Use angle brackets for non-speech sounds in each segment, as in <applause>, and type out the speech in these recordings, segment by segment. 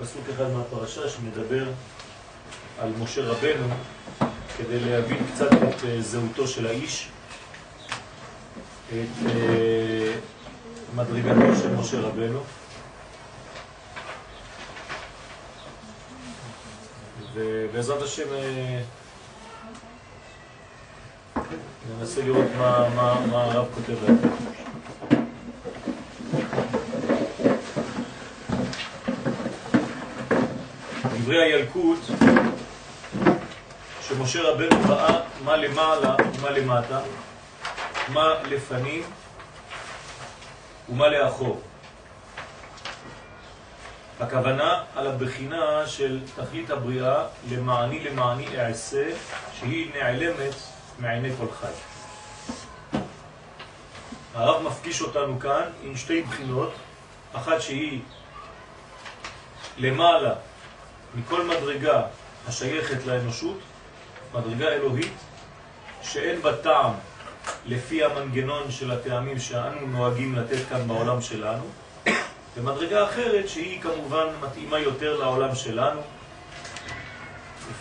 פסוק אחד מהפרשה שמדבר על משה רבנו כדי להבין קצת את אה, זהותו של האיש, את אה, מדרגתו של משה רבנו. ובעזרת השם אה, ננסה לראות מה, הרב כותב להם. דברי הילקוט שמשה רבנו ראה מה למעלה ומה למטה, מה לפנים ומה לאחור. הכוונה על הבחינה של תכלית הבריאה למעני למעני אעשה שהיא נעלמת מעיני כל חי. הרב מפגיש אותנו כאן עם שתי בחינות, אחת שהיא למעלה מכל מדרגה השייכת לאנושות, מדרגה אלוהית, שאין בה טעם לפי המנגנון של הטעמים שאנו נוהגים לתת כאן בעולם שלנו, ומדרגה אחרת שהיא כמובן מתאימה יותר לעולם שלנו,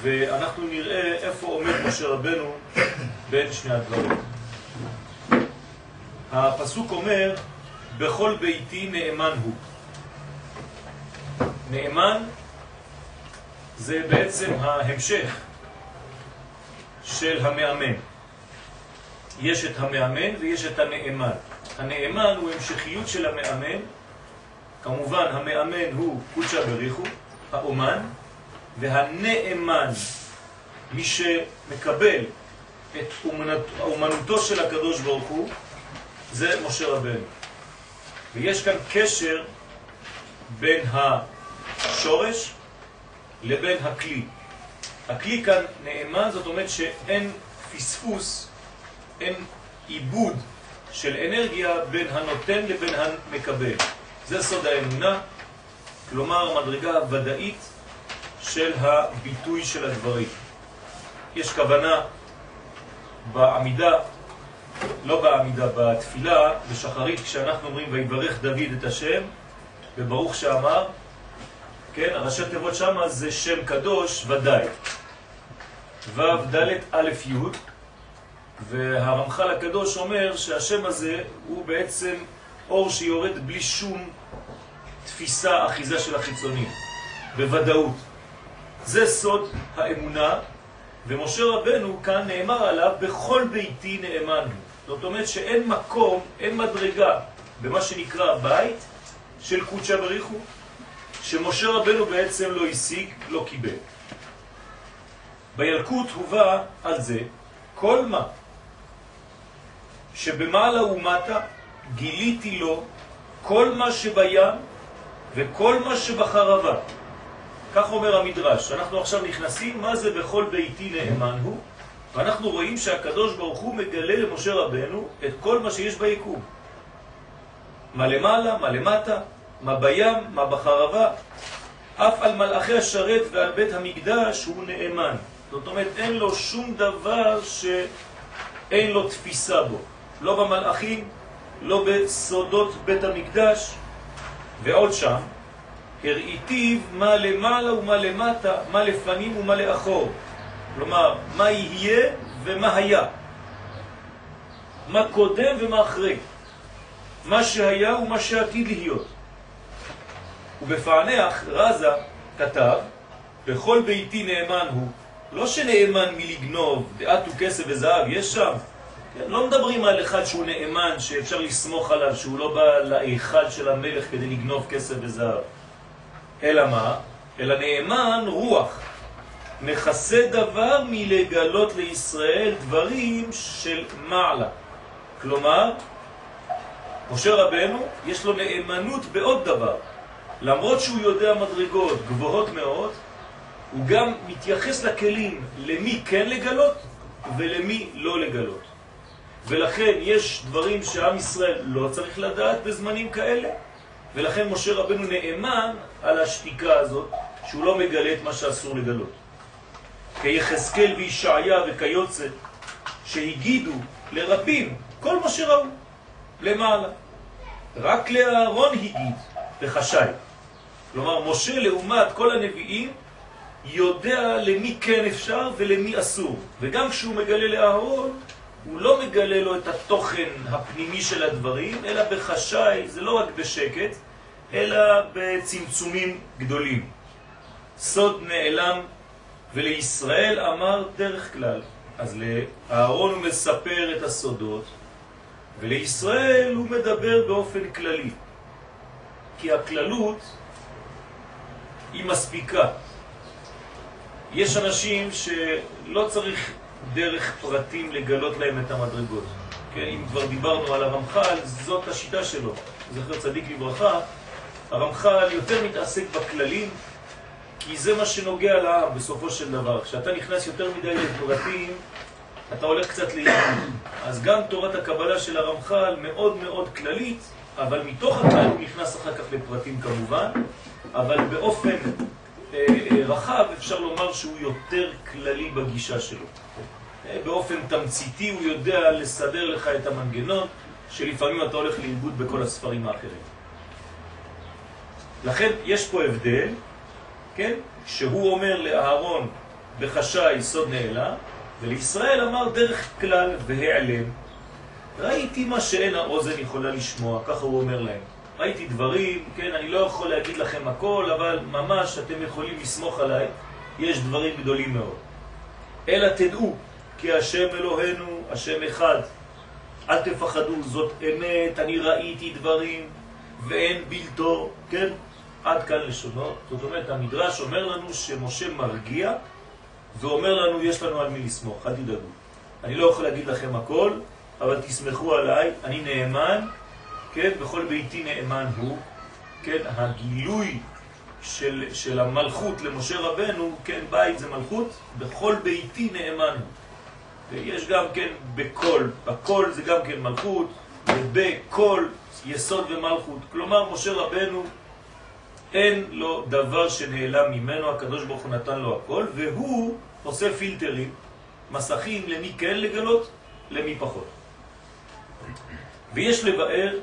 ואנחנו נראה איפה עומד משה רבנו בין שני הדברים. הפסוק אומר, בכל ביתי נאמן הוא. נאמן זה בעצם ההמשך של המאמן. יש את המאמן ויש את הנאמן. הנאמן הוא המשכיות של המאמן, כמובן המאמן הוא קודשא בריחו, האומן, והנאמן, מי שמקבל את אומנות, אומנותו של הקדוש ברוך הוא, זה משה רבנו. ויש כאן קשר בין השורש לבין הכלי. הכלי כאן נאמן, זאת אומרת שאין פספוס, אין עיבוד של אנרגיה בין הנותן לבין המקבל. זה סוד האמונה, כלומר מדרגה ודאית של הביטוי של הדברים. יש כוונה בעמידה, לא בעמידה, בתפילה, בשחרית, כשאנחנו אומרים ויברך דוד את השם, וברוך שאמר, כן, הראשי תיבות שם זה שם קדוש ודאי. ו' ד' א' י' והרמח"ל הקדוש אומר שהשם הזה הוא בעצם אור שיורד בלי שום תפיסה, אחיזה של החיצונים, בוודאות. זה סוד האמונה, ומשה רבנו כאן נאמר עליו, בכל ביתי נאמן הוא. זאת אומרת שאין מקום, אין מדרגה במה שנקרא בית של קודשא בריחו, שמשה רבנו בעצם לא השיג, לא קיבל. בילקוט הובא על זה כל מה שבמעלה ומטה גיליתי לו כל מה שבים וכל מה שבחרבה. כך אומר המדרש. אנחנו עכשיו נכנסים, מה זה בכל ביתי נאמן הוא? ואנחנו רואים שהקדוש ברוך הוא מגלה למשה רבנו את כל מה שיש ביקום. מה למעלה, מה למטה, מה בים, מה בחרבה. אף על מלאכי השרת ועל בית המקדש הוא נאמן. זאת אומרת, אין לו שום דבר שאין לו תפיסה בו. לא במלאכים, לא בסודות בית המקדש, ועוד שם, הראיתיו מה למעלה ומה למטה, מה לפנים ומה לאחור. כלומר, מה יהיה ומה היה. מה קודם ומה אחרי. מה שהיה ומה שעתיד להיות. ובפענח רזה כתב, בכל ביתי נאמן הוא, לא שנאמן מלגנוב, דעת וכסף וזהב, יש שם. כן, לא מדברים על אחד שהוא נאמן, שאפשר לסמוך עליו, שהוא לא בא לאיכל של המלך כדי לגנוב כסף וזהב. אלא מה? אלא נאמן רוח. מכסה דבר מלגלות לישראל דברים של מעלה. כלומר, משה רבנו יש לו נאמנות בעוד דבר. למרות שהוא יודע מדרגות גבוהות מאוד, הוא גם מתייחס לכלים למי כן לגלות ולמי לא לגלות. ולכן יש דברים שעם ישראל לא צריך לדעת בזמנים כאלה, ולכן משה רבנו נאמן על השתיקה הזאת שהוא לא מגלה את מה שאסור לגלות. כיחזקאל וישעיה וכיוצא, שהגידו לרבים כל מה שראו למעלה. רק לאהרון הגיד וחשי. כלומר, משה לעומת כל הנביאים יודע למי כן אפשר ולמי אסור. וגם כשהוא מגלה לאהרון, הוא לא מגלה לו את התוכן הפנימי של הדברים, אלא בחשאי, זה לא רק בשקט, אלא בצמצומים גדולים. סוד נעלם, ולישראל אמר דרך כלל. אז לאהרון הוא מספר את הסודות, ולישראל הוא מדבר באופן כללי. כי הכללות היא מספיקה. יש אנשים שלא צריך דרך פרטים לגלות להם את המדרגות. כן, אם כבר דיברנו על הרמח"ל, זאת השיטה שלו. זכר צדיק לברכה, הרמח"ל יותר מתעסק בכללים, כי זה מה שנוגע לעם בסופו של דבר. כשאתה נכנס יותר מדי לפרטים, אתה הולך קצת לאימון. אז גם תורת הקבלה של הרמח"ל מאוד מאוד כללית, אבל מתוך הכלל הוא נכנס אחר כך לפרטים כמובן, אבל באופן אה, רחב אפשר לומר שהוא יותר כללי בגישה שלו. אה, באופן תמציתי הוא יודע לסדר לך את המנגנון, שלפעמים אתה הולך לאיבוד בכל הספרים האחרים. לכן יש פה הבדל, כן? שהוא אומר לאהרון בחשאי סוד נעלה, ולישראל אמר דרך כלל והעלם. ראיתי מה שאין האוזן יכולה לשמוע, ככה הוא אומר להם. ראיתי דברים, כן, אני לא יכול להגיד לכם הכל, אבל ממש אתם יכולים לסמוך עליי, יש דברים גדולים מאוד. אלא תדעו כי השם אלוהינו, השם אחד. אל תפחדו, זאת אמת, אני ראיתי דברים ואין בלתו, כן? עד כאן לשונו. זאת אומרת, המדרש אומר לנו שמשה מרגיע ואומר לנו, יש לנו על מי לסמוך, אל תדאגו. אני לא יכול להגיד לכם הכל, אבל תסמכו עליי, אני נאמן, כן, בכל ביתי נאמן הוא, כן, הגילוי של, של המלכות למשה רבנו, כן, בית זה מלכות, בכל ביתי נאמן הוא. ויש גם כן בכל, בכל זה גם כן מלכות, ובכל יסוד ומלכות. כלומר, משה רבנו אין לו דבר שנעלם ממנו, הקדוש ברוך הוא נתן לו הכל, והוא עושה פילטרים, מסכים למי כן לגלות, למי פחות. ויש לבאר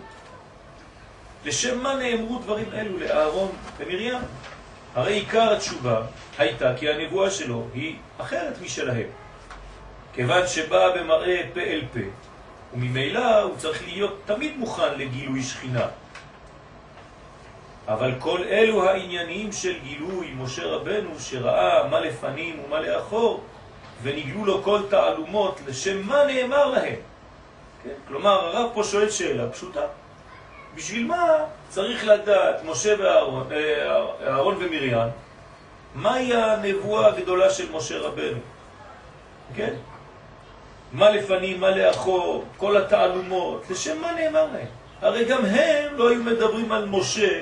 לשם מה נאמרו דברים אלו לאהרון ומרים. הרי עיקר התשובה הייתה כי הנבואה שלו היא אחרת משלהם. כיוון שבאה במראה פה אל פה, וממילא הוא צריך להיות תמיד מוכן לגילוי שכינה. אבל כל אלו העניינים של גילוי משה רבנו שראה מה לפנים ומה לאחור ונגלו לו כל תעלומות לשם מה נאמר להם. כן? כלומר הרב פה שואל שאלה פשוטה. בשביל מה צריך לדעת משה ואהרון, אה, ומרים מהי הנבואה הגדולה של משה רבנו? כן? מה לפנים, מה לאחור, כל התעלומות, לשם מה נאמר להם? הרי גם הם לא היו מדברים על משה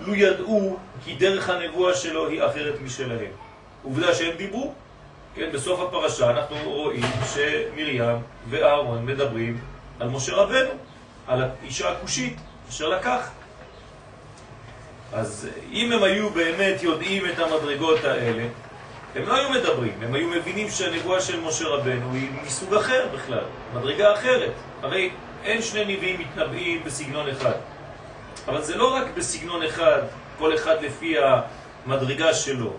לו ידעו כי דרך הנבואה שלו היא אחרת משלהם. עובדה שהם דיברו. כן, בסוף הפרשה אנחנו רואים שמרים ואהרון מדברים על משה רבנו, על האישה הכושית אשר לקח. אז אם הם היו באמת יודעים את המדרגות האלה, הם לא היו מדברים, הם היו מבינים שהנבואה של משה רבנו היא מסוג אחר בכלל, מדרגה אחרת. הרי אין שני נביאים מתנבאים בסגנון אחד. אבל זה לא רק בסגנון אחד, כל אחד לפי המדרגה שלו.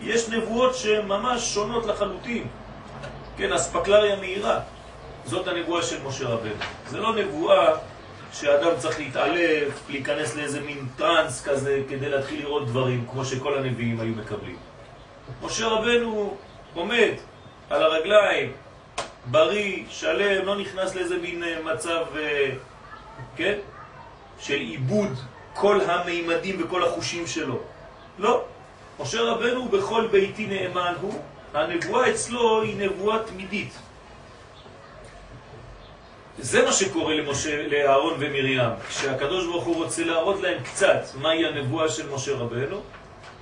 יש נבואות שהן ממש שונות לחלוטין. כן, אספקלריה מהירה. זאת הנבואה של משה רבנו. זה לא נבואה שאדם צריך להתעלף, להיכנס לאיזה מין טרנס כזה כדי להתחיל לראות דברים, כמו שכל הנביאים היו מקבלים. משה רבנו עומד על הרגליים, בריא, שלם, לא נכנס לאיזה מין אה, מצב, אה, כן? של עיבוד כל המימדים וכל החושים שלו. לא. משה רבנו בכל ביתי נאמן הוא, הנבואה אצלו היא נבואה תמידית. זה מה שקורה למשה, לאהרון ומרים, כשהקדוש ברוך הוא רוצה להראות להם קצת מהי הנבואה של משה רבנו,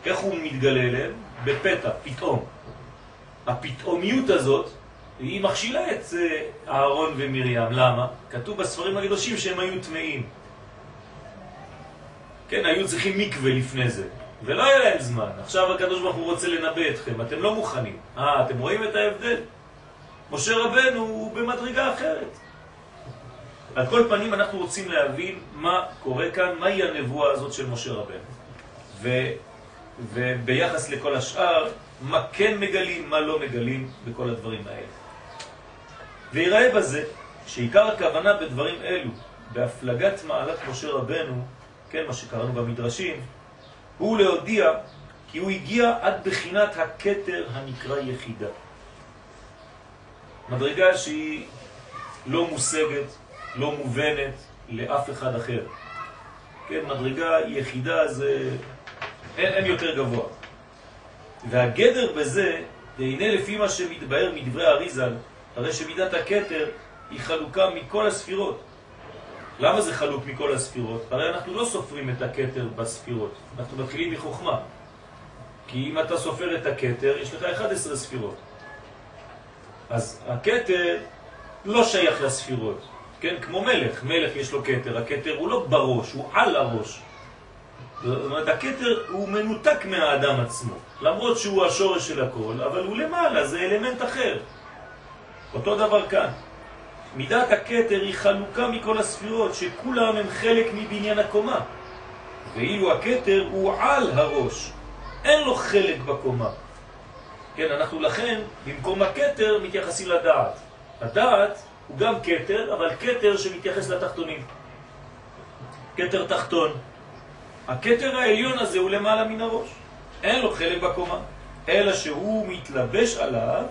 איך הוא מתגלה אליהם? בפתע, פתאום. הפתאומיות הזאת, היא מכשילה את אה, אהרון ומרים. למה? כתוב בספרים הקדושים שהם היו טמאים. כן, היו צריכים מקווה לפני זה. ולא היה להם זמן. עכשיו הקדוש ברוך הוא רוצה לנבא אתכם, אתם לא מוכנים. אה, אתם רואים את ההבדל? משה רבנו הוא במדרגה אחרת. על כל פנים אנחנו רוצים להבין מה קורה כאן, מהי הנבואה הזאת של משה רבנו. ו, וביחס לכל השאר, מה כן מגלים, מה לא מגלים בכל הדברים האלה. ויראה בזה שעיקר הכוונה בדברים אלו, בהפלגת מעלת משה רבנו, כן, מה שקראנו במדרשים, הוא להודיע כי הוא הגיע עד בחינת הקטר הנקרא יחידה. מדרגה שהיא לא מושגת, לא מובנת לאף אחד אחר. כן, מדרגה יחידה זה... אין, אין יותר גבוה. והגדר בזה, והנה לפי מה שמתבהר מדברי האריזל, הרי שמידת הקטר היא חלוקה מכל הספירות. למה זה חלוק מכל הספירות? הרי אנחנו לא סופרים את הקטר בספירות, אנחנו מתחילים מחוכמה. כי אם אתה סופר את הקטר, יש לך 11 ספירות. אז הקטר לא שייך לספירות, כן? כמו מלך, מלך יש לו קטר, הקטר הוא לא בראש, הוא על הראש. זאת אומרת, הקטר הוא מנותק מהאדם עצמו, למרות שהוא השורש של הכל, אבל הוא למעלה, זה אלמנט אחר. אותו דבר כאן. מידת הקטר היא חלוקה מכל הספירות, שכולם הם חלק מבניין הקומה. ואילו הקטר הוא על הראש, אין לו חלק בקומה. כן, אנחנו לכן, במקום הקטר, מתייחסים לדעת. הדעת הוא גם קטר, אבל קטר שמתייחס לתחתונים. קטר תחתון. הקטר העליון הזה הוא למעלה מן הראש. אין לו חלק בקומה, אלא שהוא מתלבש עליו,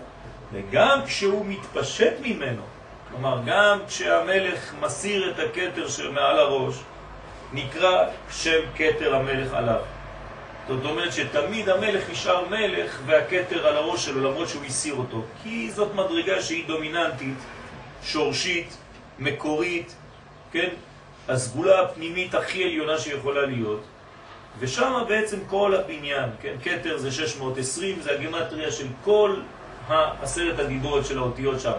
וגם כשהוא מתפשט ממנו, כלומר, גם כשהמלך מסיר את הקטר של מעל הראש, נקרא שם קטר המלך עליו. זאת אומרת שתמיד המלך נשאר מלך והקטר על הראש שלו למרות שהוא הסיר אותו כי זאת מדרגה שהיא דומיננטית, שורשית, מקורית, כן? הסגולה הפנימית הכי עליונה שיכולה להיות ושם בעצם כל הבניין, כן? קטר זה 620, זה הגמטריה של כל העשרת הדיברות של האותיות שם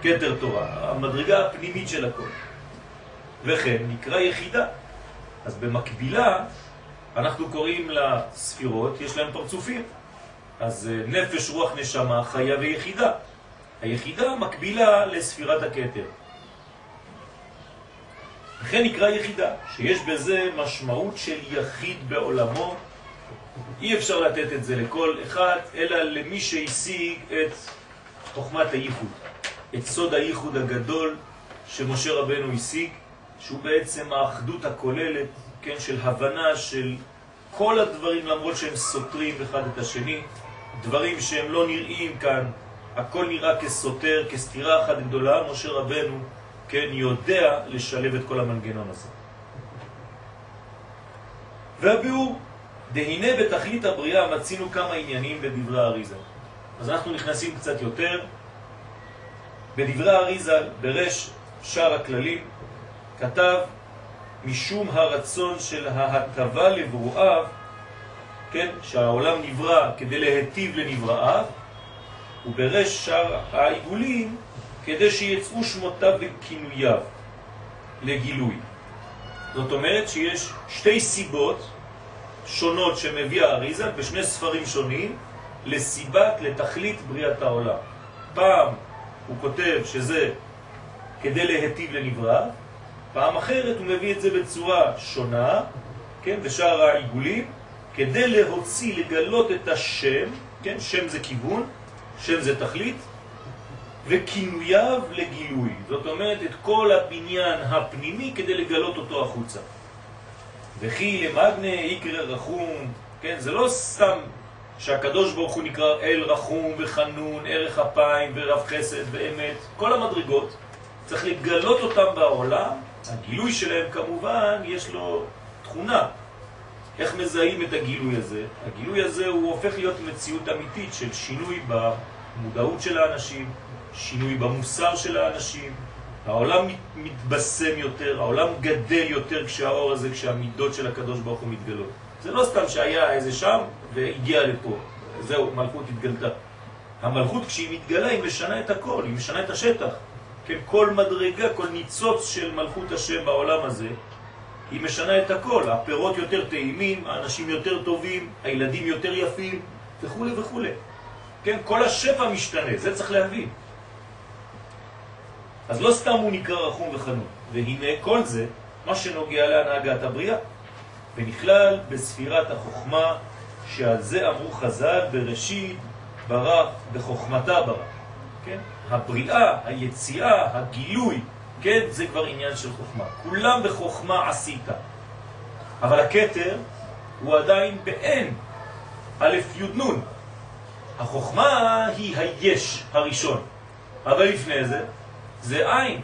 קטר תורה, המדרגה הפנימית של הכל וכן נקרא יחידה אז במקבילה אנחנו קוראים לספירות, יש להם פרצופים. אז אה, נפש, רוח, נשמה, חיה ויחידה. היחידה מקבילה לספירת הכתר. לכן נקרא יחידה, שיש בזה משמעות של יחיד בעולמו. אי אפשר לתת את זה לכל אחד, אלא למי שהשיג את חוכמת הייחוד, את סוד הייחוד הגדול שמשה רבנו השיג, שהוא בעצם האחדות הכוללת כן, של הבנה של כל הדברים למרות שהם סותרים אחד את השני, דברים שהם לא נראים כאן, הכל נראה כסותר, כסתירה אחת גדולה, משה רבנו, כן, יודע לשלב את כל המנגנון הזה. והביאור, דהנה בתכלית הבריאה מצינו כמה עניינים בדברי האריזה. אז אנחנו נכנסים קצת יותר. בדברי האריזה, ברש שער הכללים, כתב משום הרצון של ההטבה לברואיו, כן, שהעולם נברא כדי להטיב לנבראיו, וברש שער העיגולים כדי שיצאו שמותיו וכינוייו לגילוי. זאת אומרת שיש שתי סיבות שונות שמביא האריזה בשני ספרים שונים לסיבת, לתכלית בריאת העולם. פעם הוא כותב שזה כדי להטיב לנברא, פעם אחרת הוא מביא את זה בצורה שונה, כן, בשאר העיגולים, כדי להוציא, לגלות את השם, כן, שם זה כיוון, שם זה תכלית, וכינוייו לגילוי. זאת אומרת, את כל הבניין הפנימי כדי לגלות אותו החוצה. וכי למגנה יקרא רחום, כן, זה לא סתם שהקדוש ברוך הוא נקרא אל רחום וחנון, ערך אפיים ורב חסד ואמת, כל המדרגות, צריך לגלות אותם בעולם הגילוי שלהם כמובן יש לו תכונה. איך מזהים את הגילוי הזה? הגילוי הזה הוא הופך להיות מציאות אמיתית של שינוי במודעות של האנשים, שינוי במוסר של האנשים, העולם מתבשם יותר, העולם גדל יותר כשהאור הזה, כשהמידות של הקדוש ברוך הוא מתגלות. זה לא סתם שהיה איזה שם והגיע לפה. זהו, מלכות התגלתה. המלכות כשהיא מתגלה היא משנה את הכל, היא משנה את השטח. כן, כל מדרגה, כל ניצוץ של מלכות השם בעולם הזה, היא משנה את הכל, הפירות יותר טעימים, האנשים יותר טובים, הילדים יותר יפים וכו' וכו'. כן, כל השפע משתנה, זה צריך להבין. אז לא סתם הוא נקרא רחום וחנון, והנה כל זה, מה שנוגע להנהגת הבריאה, ונכלל בספירת החוכמה, שעל זה אמרו חז"ל בראשית ברא בחוכמתה ברא. כן? הבריאה, היציאה, הגילוי, כן? זה כבר עניין של חוכמה. כולם בחוכמה עשית. אבל הקטר הוא עדיין באין, א' י' נ'. החוכמה היא היש הראשון, אבל לפני זה, זה עין,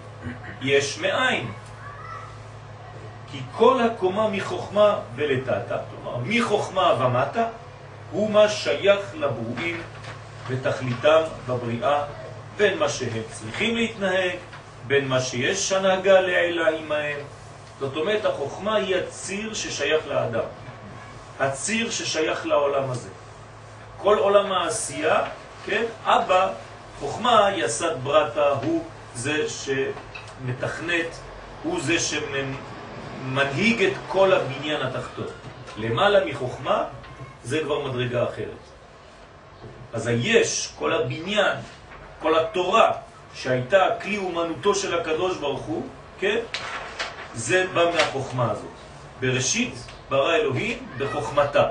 יש מאין. כי כל הקומה מחוכמה ולתתה, כלומר מחוכמה ומטה, הוא מה שייך לברואים ותכליתם בבריאה, בין מה שהם צריכים להתנהג, בין מה שיש הנהגה לעילה עמהם. זאת אומרת, החוכמה היא הציר ששייך לאדם, הציר ששייך לעולם הזה. כל עולם העשייה, כן, אבא, חוכמה יסד ברטה, הוא זה שמתכנת, הוא זה שמנהיג את כל הבניין התחתון. למעלה מחוכמה זה כבר מדרגה אחרת. אז היש, כל הבניין, כל התורה שהייתה כלי אומנותו של הקדוש ברוך הוא, כן? זה בא מהחוכמה הזאת. בראשית ברא אלוהים בחוכמתה.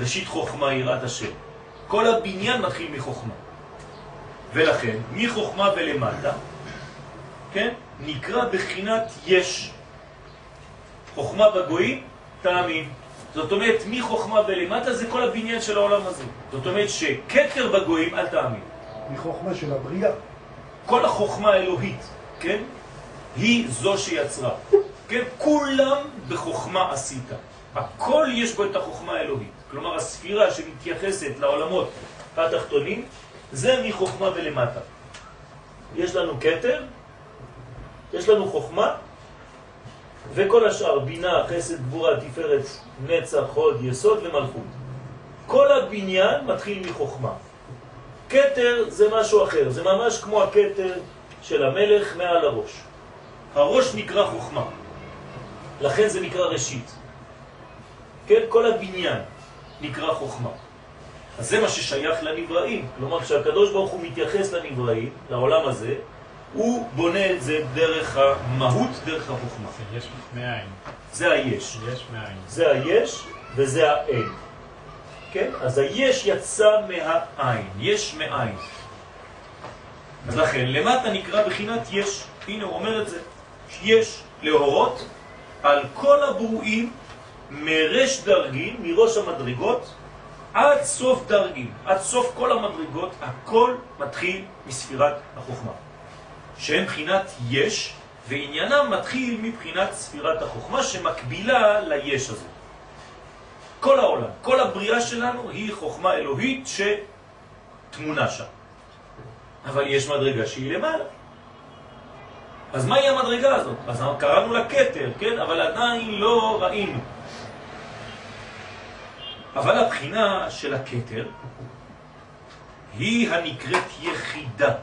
ראשית חוכמה יראת השם. כל הבניין מתחיל מחוכמה. ולכן, מחוכמה ולמטה, כן? נקרא בחינת יש. חוכמה בגויים, תאמין. זאת אומרת, מחוכמה ולמטה זה כל הבניין של העולם הזה. זאת אומרת שקטר בגויים, אל תאמין. מחוכמה של הבריאה. כל החוכמה האלוהית, כן? היא זו שיצרה. כן? כולם בחוכמה עשית. הכל יש בו את החוכמה האלוהית. כלומר, הספירה שמתייחסת לעולמות התחתונים, זה מחוכמה ולמטה. יש לנו קטר, יש לנו חוכמה, וכל השאר, בינה, חסד, גבורה, תפארת, נצח, חוד, יסוד ומלכות. כל הבניין מתחיל מחוכמה. קטר זה משהו אחר, זה ממש כמו הקטר של המלך מעל הראש. הראש נקרא חוכמה, לכן זה נקרא ראשית. כן, כל הבניין נקרא חוכמה. אז זה מה ששייך לנבראים. כלומר, כשהקדוש ברוך הוא מתייחס לנבראים, לעולם הזה, הוא בונה את זה דרך המהות, דרך החוכמה. זה יש מאין. זה היש. יש מאין. זה היש וזה האין. כן? אז היש יצא מהעין, יש מאין. אז לכן, למטה נקרא בחינת יש. הנה הוא אומר את זה. יש להורות על כל הברואים מרש דרגים, מראש המדרגות, עד סוף דרגים, עד סוף כל המדרגות, הכל מתחיל מספירת החוכמה. שהם בחינת יש, ועניינם מתחיל מבחינת ספירת החוכמה שמקבילה ליש הזה. כל העולם, כל הבריאה שלנו היא חוכמה אלוהית שתמונה שם. אבל יש מדרגה שהיא למעלה. אז מהי המדרגה הזאת? אז קראנו לה קטר, כן? אבל עדיין לא ראינו. אבל הבחינה של הקטר היא הנקראת יחידה.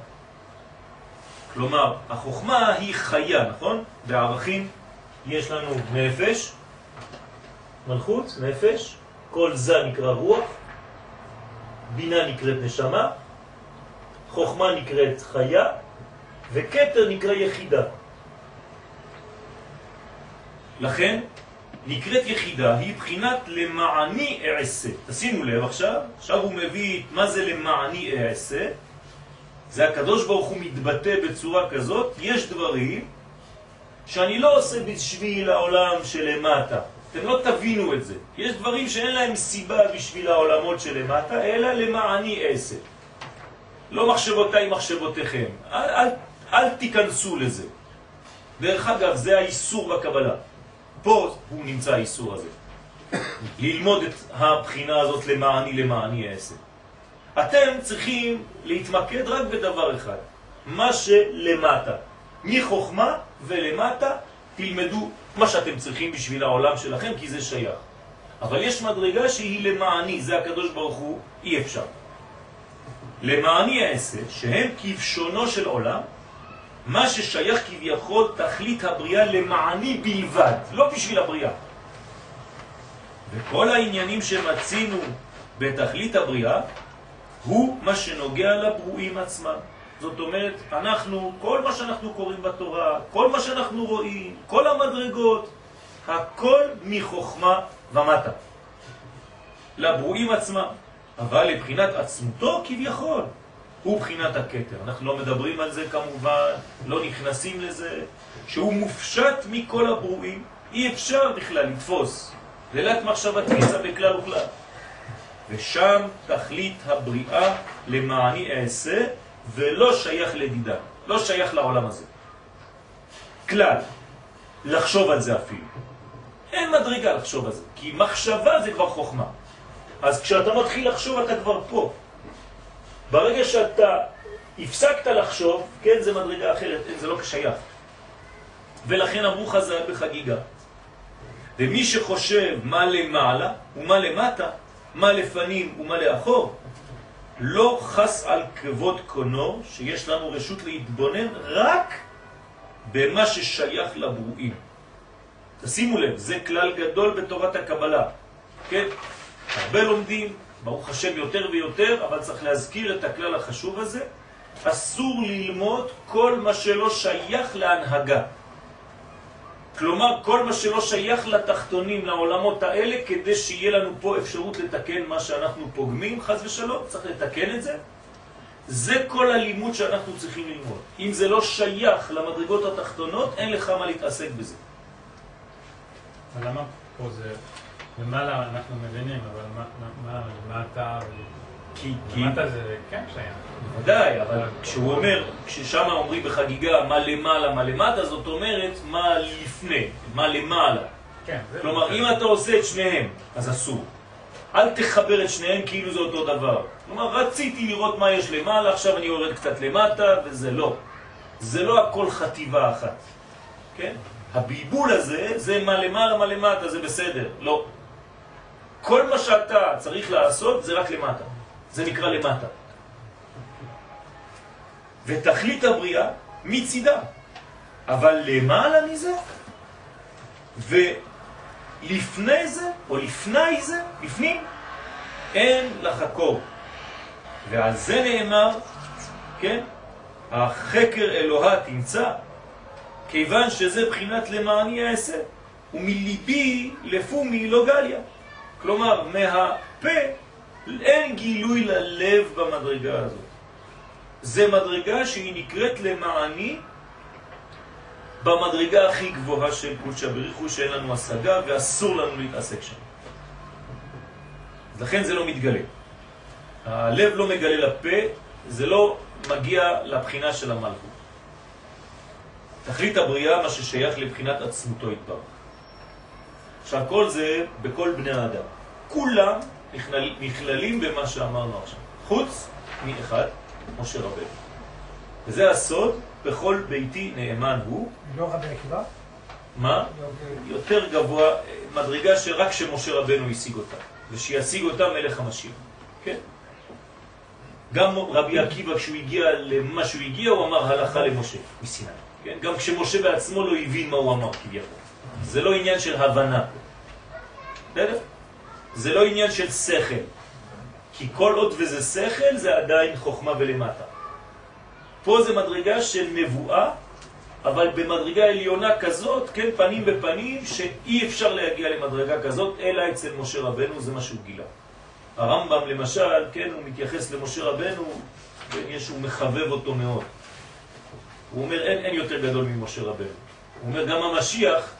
כלומר, החוכמה היא חיה, נכון? בערכים יש לנו נפש, מלכות, נפש, כל זה נקרא רוח, בינה נקראת נשמה, חוכמה נקראת חיה, וקטר נקרא יחידה. לכן, נקראת יחידה היא בחינת למעני אעשה. תשימו לב עכשיו, עכשיו הוא מביא מה זה למעני אעשה. זה הקדוש ברוך הוא מתבטא בצורה כזאת, יש דברים שאני לא עושה בשביל העולם שלמטה. אתם לא תבינו את זה. יש דברים שאין להם סיבה בשביל העולמות שלמטה, אלא למעני אעשה. לא מחשבותיי מחשבותיכם. אל, אל, אל תיכנסו לזה. דרך אגב, זה האיסור בקבלה. פה הוא נמצא האיסור הזה. ללמוד את הבחינה הזאת למעני למעני אעשה. אתם צריכים להתמקד רק בדבר אחד, מה שלמטה. מחוכמה ולמטה תלמדו מה שאתם צריכים בשביל העולם שלכם, כי זה שייך. אבל יש מדרגה שהיא למעני, זה הקדוש ברוך הוא, אי אפשר. למעני אעשה, שהם כבשונו של עולם, מה ששייך כביכול תכלית הבריאה למעני בלבד, לא בשביל הבריאה. וכל העניינים שמצינו בתכלית הבריאה הוא מה שנוגע לברואים עצמם. זאת אומרת, אנחנו, כל מה שאנחנו קוראים בתורה, כל מה שאנחנו רואים, כל המדרגות, הכל מחוכמה ומטה. לברואים עצמם. אבל לבחינת עצמותו כביכול, הוא בחינת הקטר. אנחנו לא מדברים על זה כמובן, לא נכנסים לזה, שהוא מופשט מכל הברואים, אי אפשר בכלל לתפוס. לילת מחשבה תפיסה בכלל וכלל. ושם תכלית הבריאה למעני אעשה ולא שייך לדידה, לא שייך לעולם הזה. כלל, לחשוב על זה אפילו. אין מדרגה לחשוב על זה, כי מחשבה זה כבר חוכמה. אז כשאתה מתחיל לחשוב אתה כבר פה. ברגע שאתה הפסקת לחשוב, כן, זה מדרגה אחרת, זה לא שייך. ולכן אמרו חז"ל בחגיגה, ומי שחושב מה למעלה ומה למטה, מה לפנים ומה לאחור, לא חס על כבוד קונו שיש לנו רשות להתבונן רק במה ששייך לברואים. תשימו לב, זה כלל גדול בתורת הקבלה. כן? הרבה לומדים, ברוך השם יותר ויותר, אבל צריך להזכיר את הכלל החשוב הזה. אסור ללמוד כל מה שלא שייך להנהגה. כלומר, כל מה שלא שייך לתחתונים, לעולמות האלה, כדי שיהיה לנו פה אפשרות לתקן מה שאנחנו פוגמים, חז ושלום, צריך לתקן את זה. זה כל הלימוד שאנחנו צריכים ללמוד. אם זה לא שייך למדרגות התחתונות, אין לך מה להתעסק בזה. אבל למה פה זה, למעלה אנחנו מבינים, אבל מה, אתה... כי... למטה זה כן שייך. בוודאי, אבל כשהוא אומר, כששם אומרים בחגיגה מה למעלה, מה למטה, זאת אומרת מה לפני, מה למעלה. כן. כלומר, אם אתה עושה את שניהם, אז אסור. אל תחבר את שניהם כאילו זה אותו דבר. כלומר, רציתי לראות מה יש למעלה, עכשיו אני יורד קצת למטה, וזה לא. זה לא הכל חטיבה אחת. כן? הבלבול הזה, זה מה למעלה, מה למטה, זה בסדר. לא. כל מה שאתה צריך לעשות זה רק למטה. זה נקרא למטה. ותכלית הבריאה מצידה. אבל למעלה מזה, ולפני זה, או לפני זה, לפנים, אין לחקור. ועל זה נאמר, כן, החקר אלוהה תמצא, כיוון שזה בחינת למעני אעשה, ומליבי לפומי לא גליה. כלומר, מהפה אין גילוי ללב במדרגה הזאת. זה מדרגה שהיא נקראת למעני במדרגה הכי גבוהה של קודשא בריחו שאין לנו השגה ואסור לנו להתעסק שם. לכן זה לא מתגלה. הלב לא מגלה לפה, זה לא מגיע לבחינה של המלכות. תכלית הבריאה, מה ששייך לבחינת עצמותו יתברך. עכשיו, כל זה בכל בני האדם. כולם נכלל, נכללים במה שאמרנו עכשיו, חוץ מאחד, משה רבנו. וזה הסוד, בכל ביתי נאמן הוא. לא רבי עקיבא? מה? יותר גבוה, מדרגה שרק שמשה רבנו השיג אותה, ושישיג אותה מלך המשיח. כן? גם רבי עקיבא, כשהוא הגיע למה שהוא הגיע, הוא אמר הלכה למשה, מסיני. כן? גם כשמשה בעצמו לא הבין מה הוא אמר כביכול. זה לא עניין של הבנה. בסדר? זה לא עניין של שכל. כי כל עוד וזה שכל, זה עדיין חוכמה ולמטה. פה זה מדרגה של נבואה, אבל במדרגה עליונה כזאת, כן, פנים בפנים, שאי אפשר להגיע למדרגה כזאת, אלא אצל משה רבנו, זה מה שהוא גילה. הרמב"ם למשל, כן, הוא מתייחס למשה רבנו, כן, יש, הוא מחבב אותו מאוד. הוא אומר, אין, אין יותר גדול ממשה רבנו. הוא אומר, גם המשיח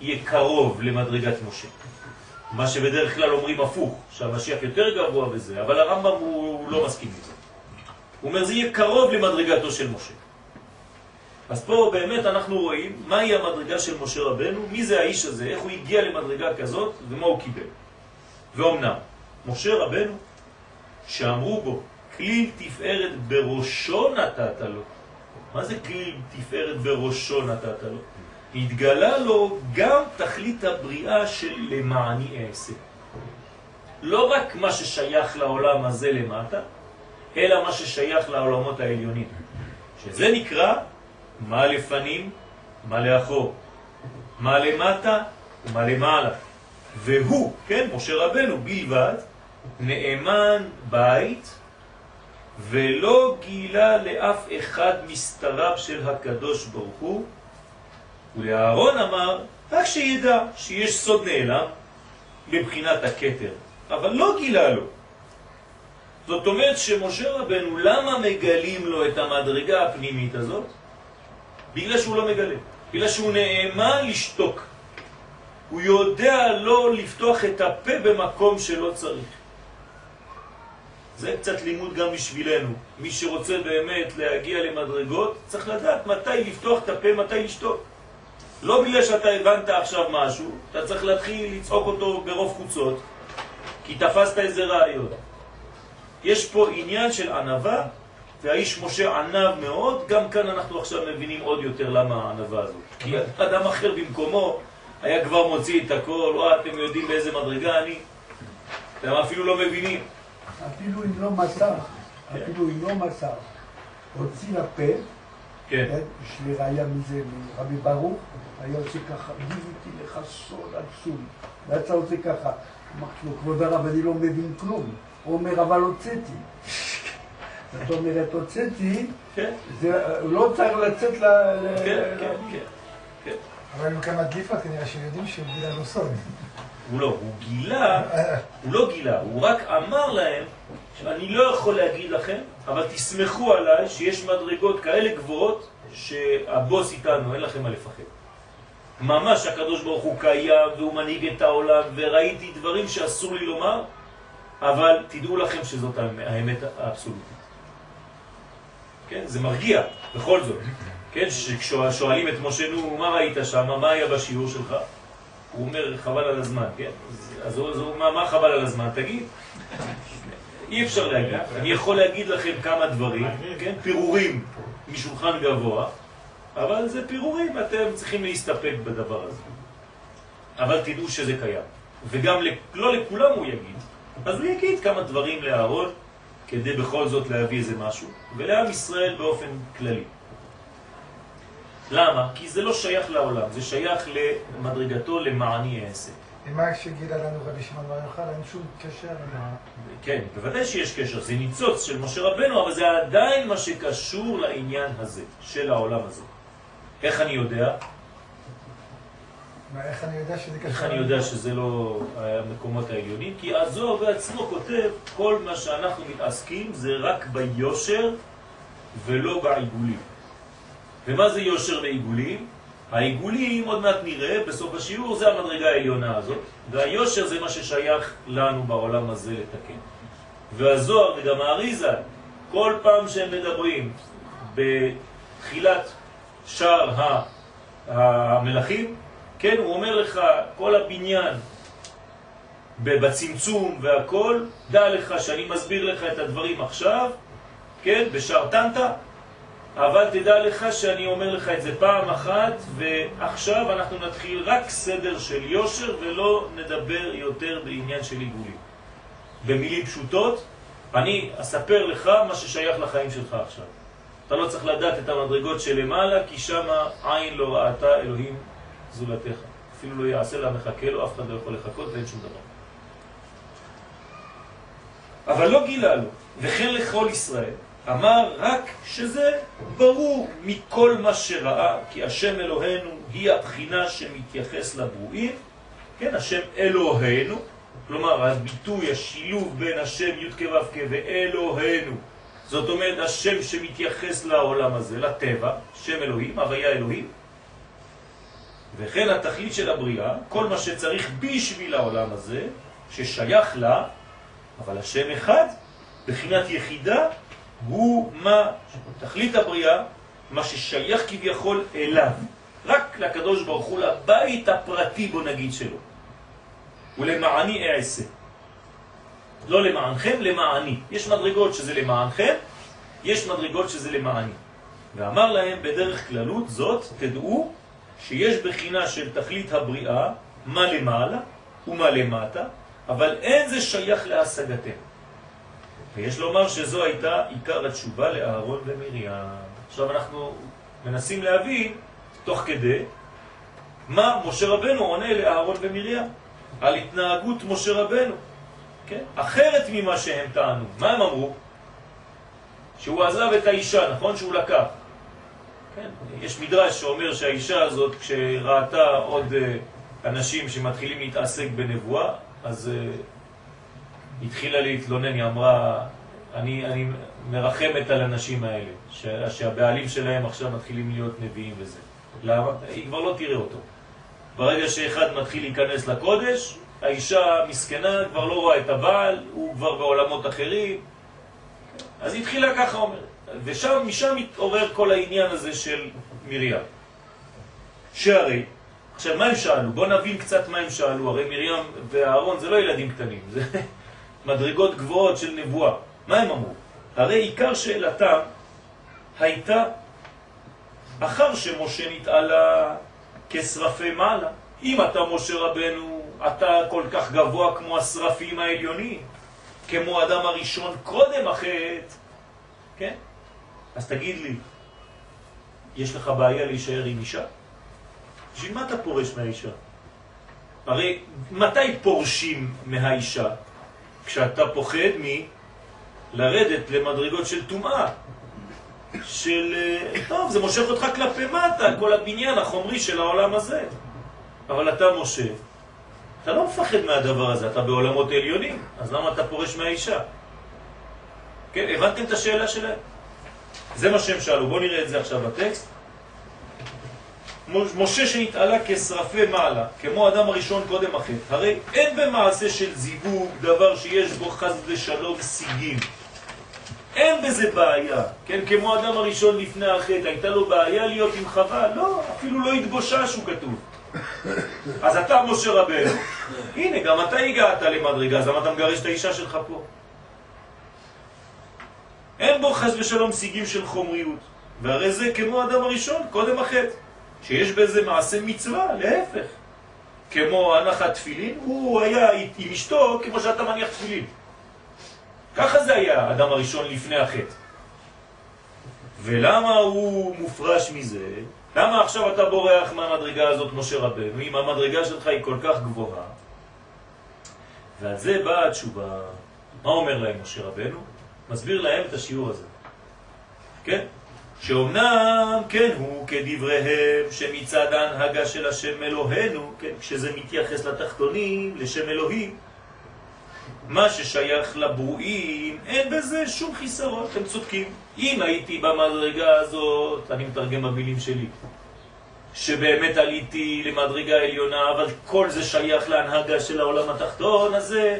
יהיה קרוב למדרגת משה. מה שבדרך כלל אומרים הפוך, שהמשיח יותר גבוה בזה, אבל הרמב"ם הוא, הוא לא מסכים לזה. הוא אומר, זה יהיה קרוב למדרגתו של משה. אז פה באמת אנחנו רואים מהי המדרגה של משה רבנו, מי זה האיש הזה, איך הוא הגיע למדרגה כזאת ומה הוא קיבל. ואומנם, משה רבנו, שאמרו בו, כליל תפארת בראשו נתת לו. מה זה כליל תפארת בראשו נתת לו? התגלה לו גם תכלית הבריאה של למעני אעשה. לא רק מה ששייך לעולם הזה למטה, אלא מה ששייך לעולמות העליונים. שזה נקרא מה לפנים, מה לאחור, מה למטה ומה למעלה. והוא, כן, משה רבנו בלבד, נאמן בית ולא גילה לאף אחד מסתריו של הקדוש ברוך הוא, ולאהרון אמר, רק שידע שיש סוד נעלם מבחינת הכתר, אבל לא גילה לו. זאת אומרת שמשה רבנו, למה מגלים לו את המדרגה הפנימית הזאת? בגלל שהוא לא מגלה, בגלל שהוא נאמן לשתוק. הוא יודע לא לפתוח את הפה במקום שלא צריך. זה קצת לימוד גם בשבילנו. מי שרוצה באמת להגיע למדרגות, צריך לדעת מתי לפתוח את הפה, מתי לשתוק. לא בגלל שאתה הבנת עכשיו משהו, אתה צריך להתחיל לצעוק אותו ברוב חוצות, כי תפסת איזה רעיון. יש פה עניין של ענבה, והאיש משה ענב מאוד, גם כאן אנחנו עכשיו מבינים עוד יותר למה הענבה הזאת. כי אדם אחר במקומו היה כבר מוציא את הכל, או אתם יודעים באיזה מדרגה אני, אתם אפילו לא מבינים. אפילו אם לא מסר, אפילו אם לא מסר, הוציא לפה, כן. כן, יש לי ראיה מזה, מרבי ברוך, היה עושה ככה, גיליתי לך סוד עצום, ויצא עושה ככה, אמרתי לו, כבוד הרב, אני לא מבין כלום. הוא אומר, אבל הוצאתי. <laughs> זאת אומרת, הוצאתי, כן, זה, לא צריך לצאת ל... כן, כן, כן, כן. אבל אם כמה דליפה, כנראה שהם יודעים שהוא גילה לו סוד. הוא לא, הוא גילה, הוא לא גילה, הוא רק אמר להם שאני לא יכול להגיד לכם, אבל תסמכו עליי שיש מדרגות כאלה גבוהות שהבוס איתנו, אין לכם מה לפחד. ממש הקדוש ברוך הוא קיים והוא מנהיג את העולם וראיתי דברים שאסור לי לומר, אבל תדעו לכם שזאת האמת האבסולוטית. כן, זה מרגיע, בכל זאת. כן, כששואלים את משה, נו, מה ראית שם? מה היה בשיעור שלך? הוא אומר, חבל על הזמן, כן? אז, אז, אז מה, מה חבל על הזמן? תגיד. אי אפשר להגיד. אני יכול להגיד לכם כמה דברים, כן? פירורים משולחן גבוה, אבל זה פירורים, אתם צריכים להסתפק בדבר הזה. אבל תדעו שזה קיים. וגם לא לכולם הוא יגיד. אז הוא יגיד כמה דברים לאהרון, כדי בכל זאת להביא איזה משהו, ולעם ישראל באופן כללי. למה? כי זה לא שייך לעולם, זה שייך למדרגתו למעני אעשה. ומה שגילה לנו רבי שמעון בר יוחאי, אין שום קשר עם ה... כן, בוודאי שיש קשר, זה ניצוץ של משה רבנו, אבל זה עדיין מה שקשור לעניין הזה, של העולם הזה. איך אני יודע? איך אני יודע שזה קשר? איך אני יודע שזה לא המקומות העליונים? כי הזוהר בעצמו כותב, כל מה שאנחנו מתעסקים זה רק ביושר ולא בעיגולים. ומה זה יושר ועיגולים? העיגולים, עוד מעט נראה, בסוף השיעור, זה המדרגה העליונה הזאת, והיושר זה מה ששייך לנו בעולם הזה לתקן. והזוהר וגם האריזה, כל פעם שהם מדברים בתחילת שער ה- המלאכים, כן, הוא אומר לך, כל הבניין בצמצום והכל, דע לך שאני מסביר לך את הדברים עכשיו, כן, בשער טנטה, אבל תדע לך שאני אומר לך את זה פעם אחת, ועכשיו אנחנו נתחיל רק סדר של יושר ולא נדבר יותר בעניין של עיגולים. במילים פשוטות, אני אספר לך מה ששייך לחיים שלך עכשיו. אתה לא צריך לדעת את המדרגות שלמעלה, כי שם עין לא ראתה אלוהים זולתך. אפילו לא יעשה לה מחכה לו, אף אחד לא יכול לחכות ואין שום דבר. אבל לא גילה לו, וכן לכל ישראל, אמר רק שזה ברור מכל מה שראה, כי השם אלוהינו היא הבחינה שמתייחס לברואים, כן, השם אלוהינו, כלומר הביטוי, השילוב בין השם י' כו' ואלוהינו, זאת אומרת השם שמתייחס לעולם הזה, לטבע, שם אלוהים, הוויה אלוהים, וכן התכלית של הבריאה, כל מה שצריך בשביל העולם הזה, ששייך לה, אבל השם אחד, בחינת יחידה, הוא מה, תכלית הבריאה, מה ששייך כביכול אליו, רק לקדוש ברוך הוא, לבית הפרטי בוא נגיד שלו. ולמעני אעשה. לא למענכם, למעני. יש מדרגות שזה למענכם, יש מדרגות שזה למעני. ואמר להם בדרך כללות זאת, תדעו שיש בחינה של תכלית הבריאה, מה למעלה ומה למטה, אבל אין זה שייך להשגתנו. ויש לומר שזו הייתה עיקר התשובה לאהרון ומרים. עכשיו אנחנו מנסים להבין, תוך כדי, מה משה רבנו עונה לאהרון ומרים על התנהגות משה רבנו, כן? אחרת ממה שהם טענו. מה הם אמרו? שהוא עזב את האישה, נכון? שהוא לקח. כן? יש מדרש שאומר שהאישה הזאת, כשראתה עוד אה, אנשים שמתחילים להתעסק בנבואה, אז uh, התחילה להתלונן, היא אמרה, אני, אני מרחמת על הנשים האלה, ש, שהבעלים שלהם עכשיו מתחילים להיות נביאים וזה. למה? היא כבר לא תראה אותו. ברגע שאחד מתחיל להיכנס לקודש, האישה מסכנה כבר לא רואה את הבעל, הוא כבר בעולמות אחרים. אז היא התחילה ככה אומרת. ושם, משם מתעורר כל העניין הזה של מרים. שהרי, עכשיו מה הם שאלו? בואו נבין קצת מה הם שאלו. הרי מרים ואהרון זה לא ילדים קטנים, זה <laughs> מדרגות גבוהות של נבואה. מה הם אמרו? הרי עיקר שאלתם הייתה אחר שמשה נתעלה כשרפי מעלה. אם אתה משה רבנו, אתה כל כך גבוה כמו השרפים העליונים, כמו אדם הראשון קודם החטא, כן? אז תגיד לי, יש לך בעיה להישאר עם אישה? בשביל מה אתה פורש מהאישה? הרי מתי פורשים מהאישה? כשאתה פוחד מלרדת למדרגות של טומאה. של... אה, טוב, זה מושך אותך כלפי מטה, כל הבניין החומרי של העולם הזה. אבל אתה, משה, אתה לא מפחד מהדבר הזה, אתה בעולמות עליונים, אז למה אתה פורש מהאישה? כן, הבנתם את השאלה שלהם? זה מה שהם שאלו, בואו נראה את זה עכשיו בטקסט. משה שהתעלה כשרפי מעלה, כמו אדם הראשון קודם החטא, הרי אין במעשה של זיווג דבר שיש בו חז ושלום סיגים. אין בזה בעיה, כן? כמו אדם הראשון לפני החטא, הייתה לו בעיה להיות עם חווה? לא, אפילו לא התבושש, הוא כתוב. אז אתה משה רבנו, הנה, גם אתה הגעת למדרגה, אז למה אתה מגרש את האישה שלך פה? אין בו חס ושלום סיגים של חומריות, והרי זה כמו אדם הראשון, קודם החטא, שיש בזה מעשה מצווה, להפך. כמו הנחת תפילין, הוא היה עם אשתו כמו שאתה מניח תפילין. ככה זה היה האדם הראשון לפני החטא. ולמה הוא מופרש מזה? למה עכשיו אתה בורח מהמדרגה הזאת, משה רבנו, אם המדרגה שלך היא כל כך גבוהה? ועל זה באה התשובה. מה אומר להם משה רבנו? מסביר להם את השיעור הזה. כן? שאומנם כן הוא כדבריהם שמצד ההנהגה של השם אלוהינו, כן, כשזה מתייחס לתחתונים, לשם אלוהים, מה ששייך לברואים, אין בזה שום חיסרון, אתם צודקים. אם הייתי במדרגה הזאת, אני מתרגם במילים שלי, שבאמת עליתי למדרגה עליונה, אבל כל זה שייך להנהגה של העולם התחתון הזה,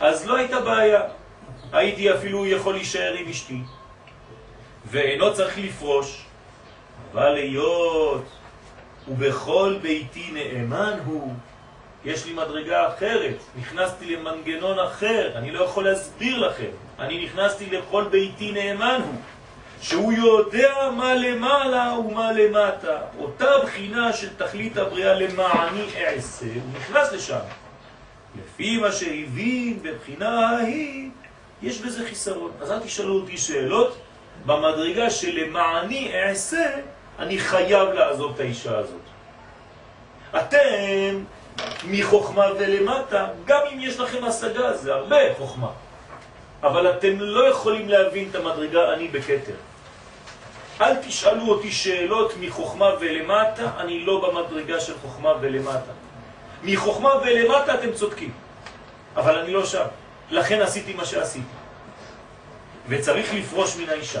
אז לא הייתה בעיה. הייתי אפילו יכול להישאר עם אשתי, ואינו צריך לפרוש, אבל להיות ובכל ביתי נאמן הוא, יש לי מדרגה אחרת, נכנסתי למנגנון אחר, אני לא יכול להסביר לכם, אני נכנסתי לכל ביתי נאמן הוא, שהוא יודע מה למעלה ומה למטה, אותה בחינה של תכלית הבריאה למעני אעשה, הוא נכנס לשם. לפי מה שהבין בבחינה ההיא, יש בזה חיסרון. אז אל תשאלו אותי שאלות, במדרגה שלמעני אעשה, אני חייב לעזוב את האישה הזאת. אתם מחוכמה ולמטה, גם אם יש לכם השגה, זה הרבה חוכמה. אבל אתם לא יכולים להבין את המדרגה אני בקטר. אל תשאלו אותי שאלות מחוכמה ולמטה, אני לא במדרגה של חוכמה ולמטה. מחוכמה ולמטה אתם צודקים, אבל אני לא שם. לכן עשיתי מה שעשיתי. וצריך לפרוש מן האישה.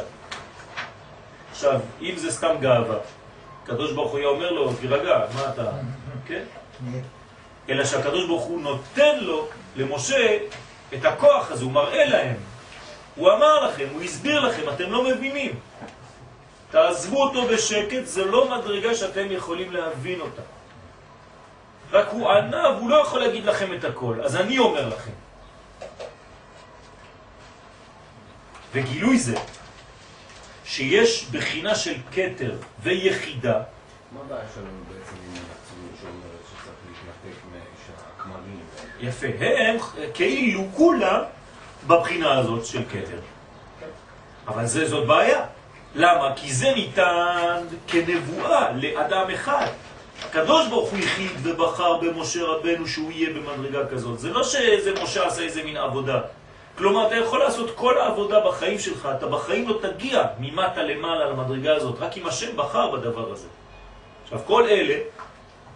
עכשיו, אם זה סתם גאווה, קדוש ברוך הוא היה אומר לו, תירגע, מה אתה, <laughs> כן? אלא שהקדוש ברוך הוא נותן לו, למשה, את הכוח הזה, הוא מראה להם. הוא אמר לכם, הוא הסביר לכם, אתם לא מבינים. תעזבו אותו בשקט, זה לא מדרגה שאתם יכולים להבין אותה. רק הוא ענה, והוא לא יכול להגיד לכם את הכל, אז אני אומר לכם. וגילוי זה, שיש בחינה של קטר ויחידה, מה הבעיה שלנו בעצם עם הנצרות שאומרת שצריך להתנתק מהכמרים? יפה, הם כאילו כולם בבחינה הזאת של קטר. אבל זה, זאת בעיה. למה? כי זה ניתן כנבואה לאדם אחד. הקדוש ברוך הוא החליט ובחר במשה רבנו שהוא יהיה במדרגה כזאת. זה לא שאיזה משה עשה איזה מין עבודה. כלומר, אתה יכול לעשות כל העבודה בחיים שלך, אתה בחיים לא תגיע ממטה למעלה למדרגה הזאת, רק אם השם בחר בדבר הזה. עכשיו, כל אלה,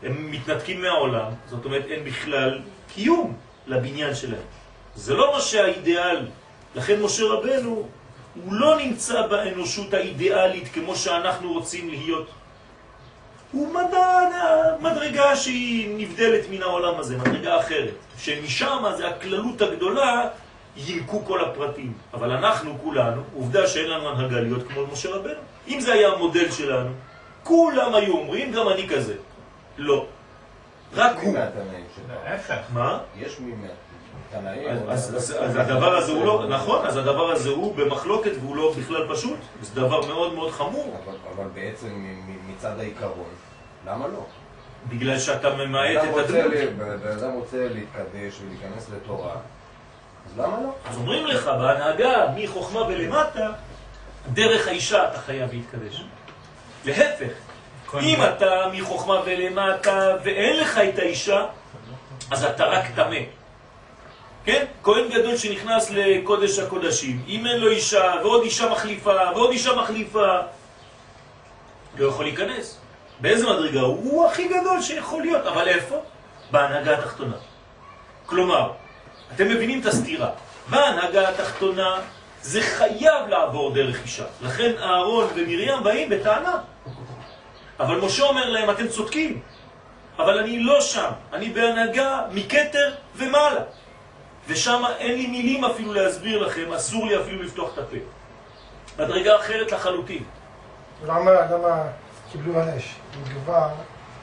הם מתנתקים מהעולם, זאת אומרת, אין בכלל קיום לבניין שלהם. זה לא מה שהאידיאל. לכן משה רבנו, הוא לא נמצא באנושות האידיאלית כמו שאנחנו רוצים להיות. הוא מדע, מדרגה שהיא נבדלת מן העולם הזה, מדרגה אחרת. שמשם זה הכללות הגדולה, ינקו כל הפרטים. אבל אנחנו כולנו, עובדה שאין לנו הנהגה להיות כמו משה רבנו. אם זה היה המודל שלנו, כולם היו אומרים, גם אני כזה. לא. רק הוא. מה? יש מי מהתנאים? אז, הדבר הזה הוא לא, נכון, אז הדבר הזה הוא במחלוקת והוא לא בכלל פשוט. זה דבר מאוד מאוד חמור, אבל, בעצם מצד העיקרון, למה לא? בגלל שאתה ממעט אדם את הדמות. ל- בן אדם רוצה להתקדש ולהיכנס לתורה, אז למה לא? אז אומרים לך, בהנהגה, מחוכמה ולמטה, דרך האישה אתה חייב להתקדש. להפך, אם אתה מחוכמה ולמטה ואין לך את האישה, אז אתה רק טמא. כן? כהן גדול שנכנס לקודש הקודשים, אם אין לו אישה, ועוד אישה מחליפה, ועוד אישה מחליפה, לא יכול להיכנס. באיזה מדרגה הוא? הכי גדול שיכול להיות, אבל איפה? בהנהגה התחתונה. כלומר, אתם מבינים את הסתירה. בהנהגה התחתונה זה חייב לעבור דרך אישה. לכן אהרון ומרים באים בטענה. אבל משה אומר להם, אתם צודקים, אבל אני לא שם. אני בהנהגה מכתר ומעלה. ושם אין לי מילים אפילו להסביר לכם, אסור לי אפילו לפתוח את הפה. מדרגה אחרת לחלוטין. למה, למה קיבלו ענש? אם כבר,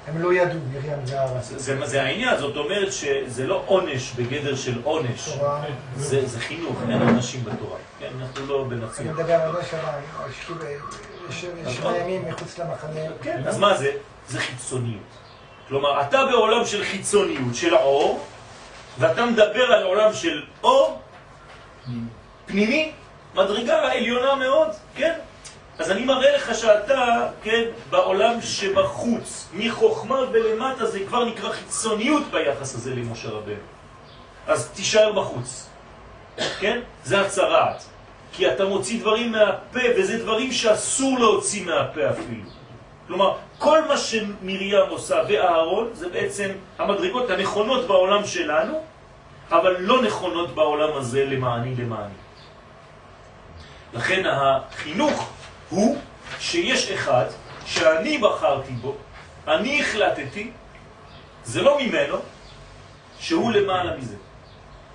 הם לא ידעו, מרים. זה, זה, זה העניין, זאת אומרת שזה לא עונש בגדר של עונש. זה, זה חינוך, אין עונשים בתורה. כן, אנחנו לא אני בנציב. מדבר על ענש על שכיב- שבע שבע ימים מחוץ למחנה. כן, אז מה זה? זה חיצוניות. כלומר, אתה בעולם של חיצוניות, של האור, ואתה מדבר על עולם של אור פנימי, מדרגה עליונה מאוד, כן? אז אני מראה לך שאתה, כן, בעולם שבחוץ, מחוכמה ולמטה זה כבר נקרא חיצוניות ביחס הזה למשה רבנו. אז תישאר בחוץ, כן? זה הצהרת. כי אתה מוציא דברים מהפה, וזה דברים שאסור להוציא מהפה אפילו. כלומר, כל מה שמרים עושה ואהרון זה בעצם המדרגות הנכונות בעולם שלנו, אבל לא נכונות בעולם הזה למעני למעני. לכן החינוך הוא שיש אחד שאני בחרתי בו, אני החלטתי, זה לא ממנו, שהוא למעלה מזה.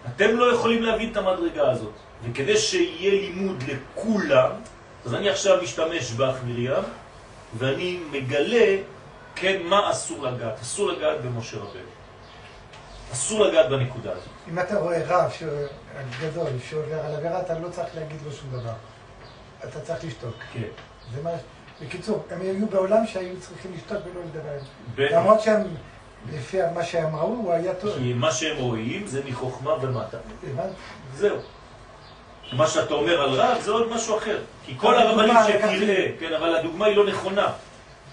אתם לא יכולים להבין את המדרגה הזאת, וכדי שיהיה לימוד לכולם, אז אני עכשיו משתמש בך מרים, ואני מגלה, כן, מה אסור לגעת. אסור לגעת במשה רבנו. אסור לגעת בנקודה הזאת. אם אתה רואה רב גדול שעובר על עבירה, אתה לא צריך להגיד לו שום דבר. אתה צריך לשתוק. כן. זה מה... בקיצור, הם היו בעולם שהיו צריכים לשתוק ולא לדבר. למרות שהם, לפי מה שהם ראו, הוא היה טוב. כי מה שהם רואים זה מחוכמה ומטה. זהו. מה שאתה אומר על רב זה עוד משהו אחר. כי כל הרבנים שתראה, כן, אבל הדוגמה היא לא נכונה.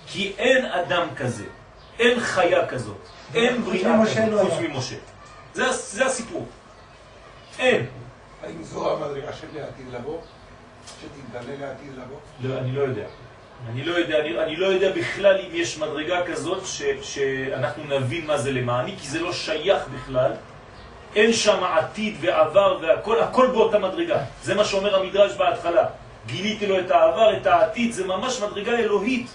כי אין אדם כזה, אין חיה כזאת, אין בריאה כזאת, לא חוץ. ממשה. זה הסיפור. אין. האם זו המדרגה של לעתיד לבוא? שתתגלה לעתיד לבוא? לא, אני לא יודע. אני לא יודע, אני, אני לא יודע בכלל אם יש מדרגה כזאת ש, שאנחנו נבין מה זה למעני, כי זה לא שייך בכלל. אין שם עתיד ועבר והכל, הכל באותה מדרגה. זה מה שאומר המדרש בהתחלה. גיליתי לו את העבר, את העתיד, זה ממש מדרגה אלוהית.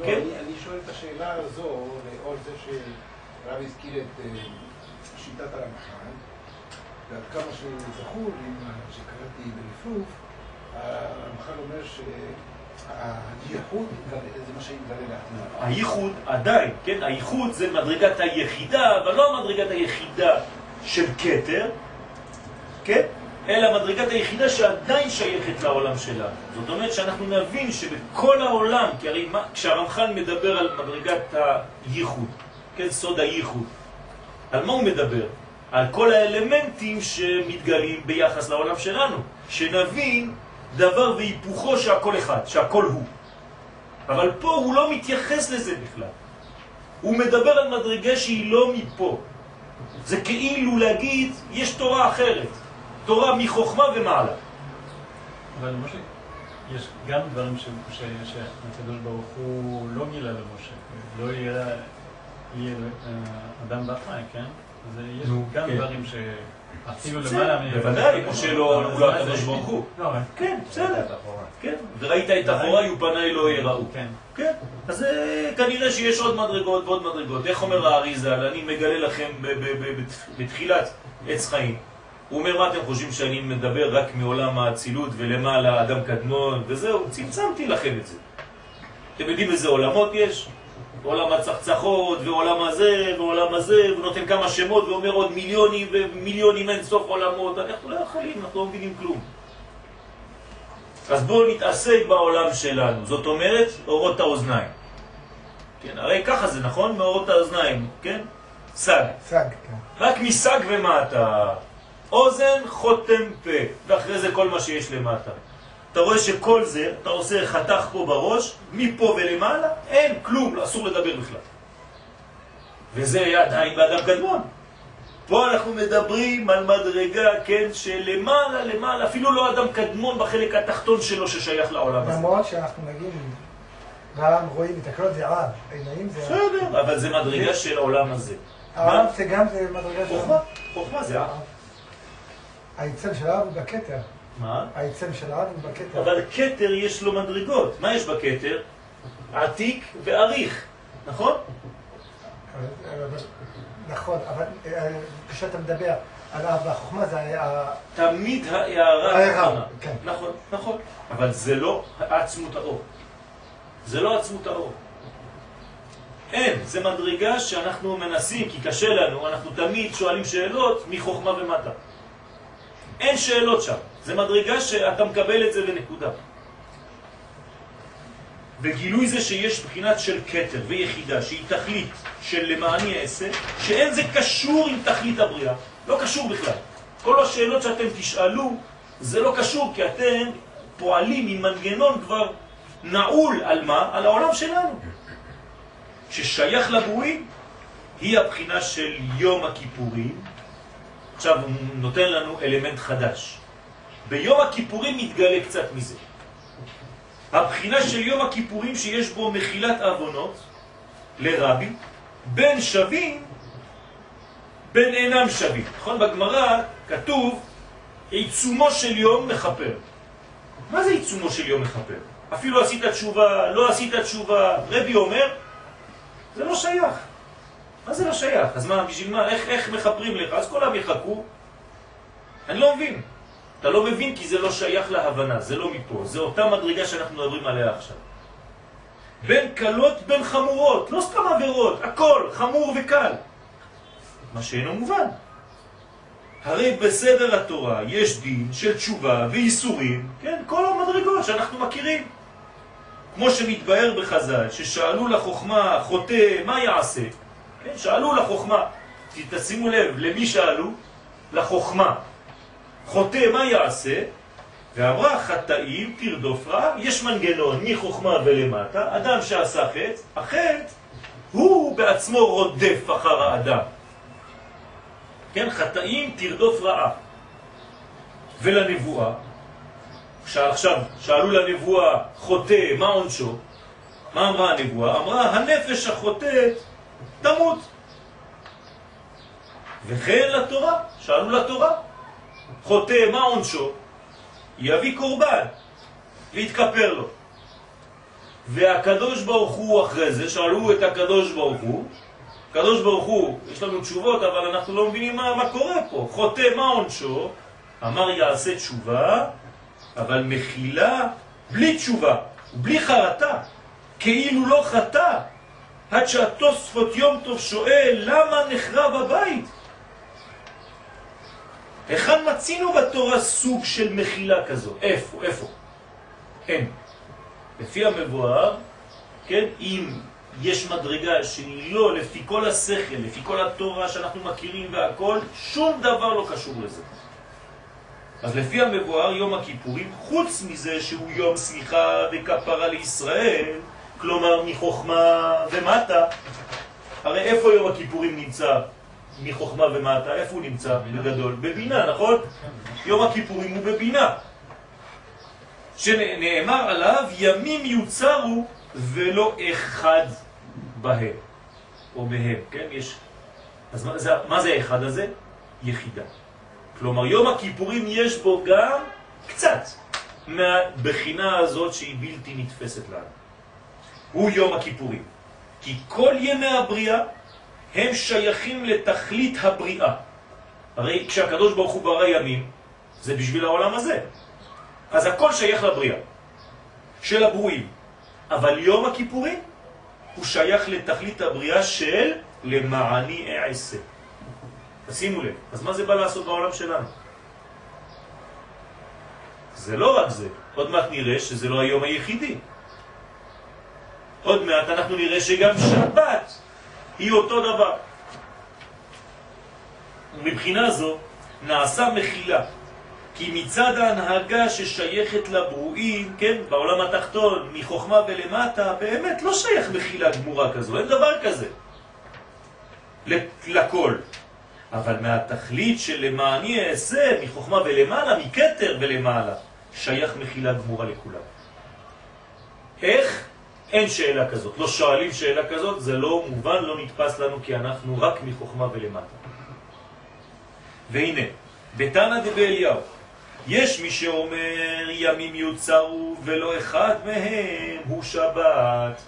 לא, כן. אני, אני שואל את השאלה הזו, לאור זה שרב הזכיר את אה, שיטת הרמח"ל, ועד כמה שזכור מה שקראתי ברפרוף, הרמח"ל אומר שהייחוד יתגלה- זה מה שיתגלה לעתיד. הייחוד עדיין, כן? הייחוד זה מדרגת היחידה, אבל לא מדרגת היחידה של כתר, כן? אלא מדרגת היחידה שעדיין שייכת לעולם שלנו. זאת אומרת שאנחנו נבין שבכל העולם, כי הרי מה, כשהרמח"ל מדבר על מדרגת הייחוד, כן? סוד הייחוד, על מה הוא מדבר? על כל האלמנטים שמתגלים ביחס לעולם שלנו. שנבין דבר והיפוכו שהכל אחד, שהכל הוא. אבל פה הוא לא מתייחס לזה בכלל. הוא מדבר על מדרגה שהיא לא מפה. זה כאילו להגיד, יש תורה אחרת. תורה מחוכמה ומעלה. אבל משה, יש גם דברים ש- ש- שהקדוש ברוך הוא לא גילה למשה. לא יהיה אה, אדם בחי, כן? אז יש גם כן. דברים שאפילו למעלה מ... בוודאי, משה לא הוא לא הקדוש ברוך הוא. לא, אבל- כן, בסדר. כן, וראית את אחוריי ופניי לא יראו. כן. כן, אז אה, כנראה שיש עוד מדרגות ועוד מדרגות. איך אומר האריזל? אני מגלה לכם בתחילת עץ חיים. הוא אומר, מה אתם חושבים שאני מדבר רק מעולם האצילות ולמעלה אדם קדמון וזהו, צמצמתי לכם את זה. אתם יודעים איזה עולמות יש? עולם הצחצחות ועולם הזה ועולם הזה, הוא נותן כמה שמות ואומר עוד מיליונים ומיליונים אין סוף עולמות. אנחנו לא יכולים, אנחנו לא מבינים כלום. אז בואו נתעסק בעולם שלנו, זאת אומרת, אורות האוזניים. כן, הרי ככה זה נכון? מאורות האוזניים, כן? סג. סג, כן. רק מסג ומטה. אוזן, חותם, פה, ואחרי זה כל מה שיש למטה. אתה רואה שכל זה, אתה עושה חתך פה בראש, מפה ולמעלה, אין כלום, אסור לדבר בכלל. וזה היה עדיין באדם קדמון. פה אנחנו מדברים על מדרגה, כן, שלמעלה, למעלה, אפילו לא אדם קדמון בחלק התחתון שלו ששייך לעולם הזה. למרות שאנחנו נגיד, גם רואים את הכל זה עב, עיניים זה. בסדר, אבל זה מדרגה של העולם הזה. העב זה גם מדרגה של חוכמה, חוכמה זה העם. העצם של הוא בכתר. מה? העצם של הוא בכתר. אבל כתר יש לו מדרגות. מה יש בכתר? עתיק ועריך, נכון? נכון, אבל אה, כשאתה מדבר על העב והחוכמה זה היה... תמיד ההערה נכונה. כן. נכון, נכון. אבל זה לא עצמות האור. זה לא עצמות האור. אין, זה מדרגה שאנחנו מנסים, כי קשה לנו, אנחנו תמיד שואלים שאלות מחוכמה ומטה. אין שאלות שם. זה מדרגה שאתה מקבל את זה לנקודה. וגילוי זה שיש בחינת של קטר ויחידה שהיא תכלית של למעני אעשה, שאין זה קשור עם תכלית הבריאה. לא קשור בכלל. כל השאלות שאתם תשאלו, זה לא קשור, כי אתם פועלים עם מנגנון כבר נעול על מה? על העולם שלנו. ששייך לברואים, היא הבחינה של יום הכיפורים. עכשיו הוא נותן לנו אלמנט חדש. ביום הכיפורים מתגלה קצת מזה. הבחינה של יום הכיפורים שיש בו מחילת אבונות לרבי, בין שווים, בין אינם שווים. נכון? בגמרא כתוב עיצומו של יום מחפר. מה זה עיצומו של יום מחפר? אפילו עשית תשובה, לא עשית תשובה, רבי אומר, זה לא שייך. מה זה לא שייך? אז מה, בשביל מה? איך, איך מחפרים לך? אז כולם יחכו. אני לא מבין. אתה לא מבין כי זה לא שייך להבנה, זה לא מפה. זה אותה מדרגה שאנחנו מדברים עליה עכשיו. בין קלות בין חמורות, לא סתם עבירות, הכל, חמור וקל. מה שאינו מובן. הרי בסדר התורה יש דין של תשובה ואיסורים, כן, כל המדרגות שאנחנו מכירים. כמו שמתבהר בחז"ל, ששאלו לחוכמה, חוטא, מה יעשה? כן, שאלו לחוכמה, תשימו לב, למי שאלו? לחוכמה. חוטא, מה יעשה? ואמרה, חטאים תרדוף רע, יש מנגנון מחוכמה ולמטה, אדם שעשה חטא, החטא הוא בעצמו רודף אחר האדם. כן, חטאים תרדוף רעה. ולנבואה, עכשיו שאלו לנבואה, חוטא, מה עונשו? מה אמרה הנבואה? אמרה, הנפש החוטאת תמות. וכן לתורה, שאלו לתורה, חוטא, מה עונשו? יביא קורבן, להתכפר לו. והקדוש ברוך הוא אחרי זה, שאלו את הקדוש ברוך הוא, הקדוש ברוך הוא, יש לנו תשובות, אבל אנחנו לא מבינים מה, מה קורה פה. חוטא, מה עונשו? אמר יעשה תשובה, אבל מחילה בלי תשובה, בלי חרטה, כאילו לא חטא, עד שהתוספות יום טוב שואל למה נחרב הבית? היכן מצינו בתורה סוג של מחילה כזו? איפה? איפה? אין. לפי המבואר, כן, אם יש מדרגה שהיא לא לפי כל השכל, לפי כל התורה שאנחנו מכירים והכל, שום דבר לא קשור לזה. אז לפי המבואר יום הכיפורים, חוץ מזה שהוא יום סליחה וכפרה לישראל, כלומר מחוכמה ומטה, הרי איפה יום הכיפורים נמצא מחוכמה ומטה? איפה הוא נמצא בגדול? בבינה, נכון? יום הכיפורים הוא בבינה. שנאמר עליו ימים יוצרו ולא אחד בהם, או מהם, כן? יש... אז מה זה, מה זה האחד הזה? יחידה. כלומר, יום הכיפורים יש בו גם קצת מהבחינה הזאת שהיא בלתי נתפסת לנו. הוא יום הכיפורים. כי כל ימי הבריאה הם שייכים לתכלית הבריאה. הרי כשהקדוש ברוך הוא ברא ימים, זה בשביל העולם הזה. אז הכל שייך לבריאה, של הברואים. אבל יום הכיפורים הוא שייך לתכלית הבריאה של למעני אעשה. תשימו לב, אז מה זה בא לעשות בעולם שלנו? זה לא רק זה, עוד מעט נראה שזה לא היום היחידי. עוד מעט אנחנו נראה שגם שבת היא אותו דבר. מבחינה זו נעשה מחילה, כי מצד ההנהגה ששייכת לברואים, כן, בעולם התחתון, מחוכמה ולמטה, באמת לא שייך מחילה גמורה כזו, אין דבר כזה. לכל. אבל מהתכלית של למעני אעשה, מחוכמה ולמעלה, מקטר ולמעלה, שייך מחילה גמורה לכולם. איך? אין שאלה כזאת. לא שואלים שאלה כזאת, זה לא מובן, לא נתפס לנו, כי אנחנו רק מחוכמה ולמטה. והנה, בתנא דבאליהו, יש מי שאומר ימים יוצרו ולא אחד מהם הוא שבת.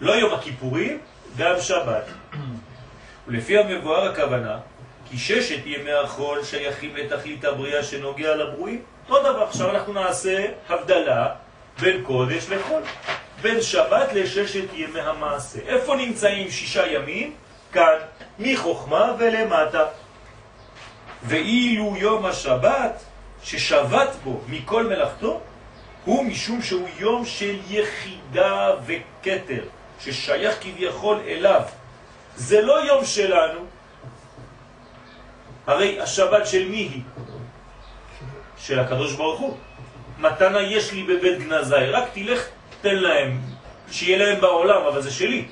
לא יום הכיפורים, גם שבת. <clears throat> ולפי המבואר הכוונה, כי ששת ימי החול שייכים לתכלית הבריאה שנוגע לברואים, אותו דבר. עכשיו אנחנו נעשה הבדלה בין קודש לחול, בין שבת לששת ימי המעשה. איפה נמצאים שישה ימים? כאן, מחוכמה ולמטה. ואילו יום השבת, ששבת בו מכל מלאכתו, הוא משום שהוא יום של יחידה וקטר, ששייך כביכול אליו. זה לא יום שלנו, הרי השבת של מי היא? של הקדוש ברוך הוא. מתנה יש לי בבית גנזי, רק תלך, תן להם, שיהיה להם בעולם, אבל זה שלי.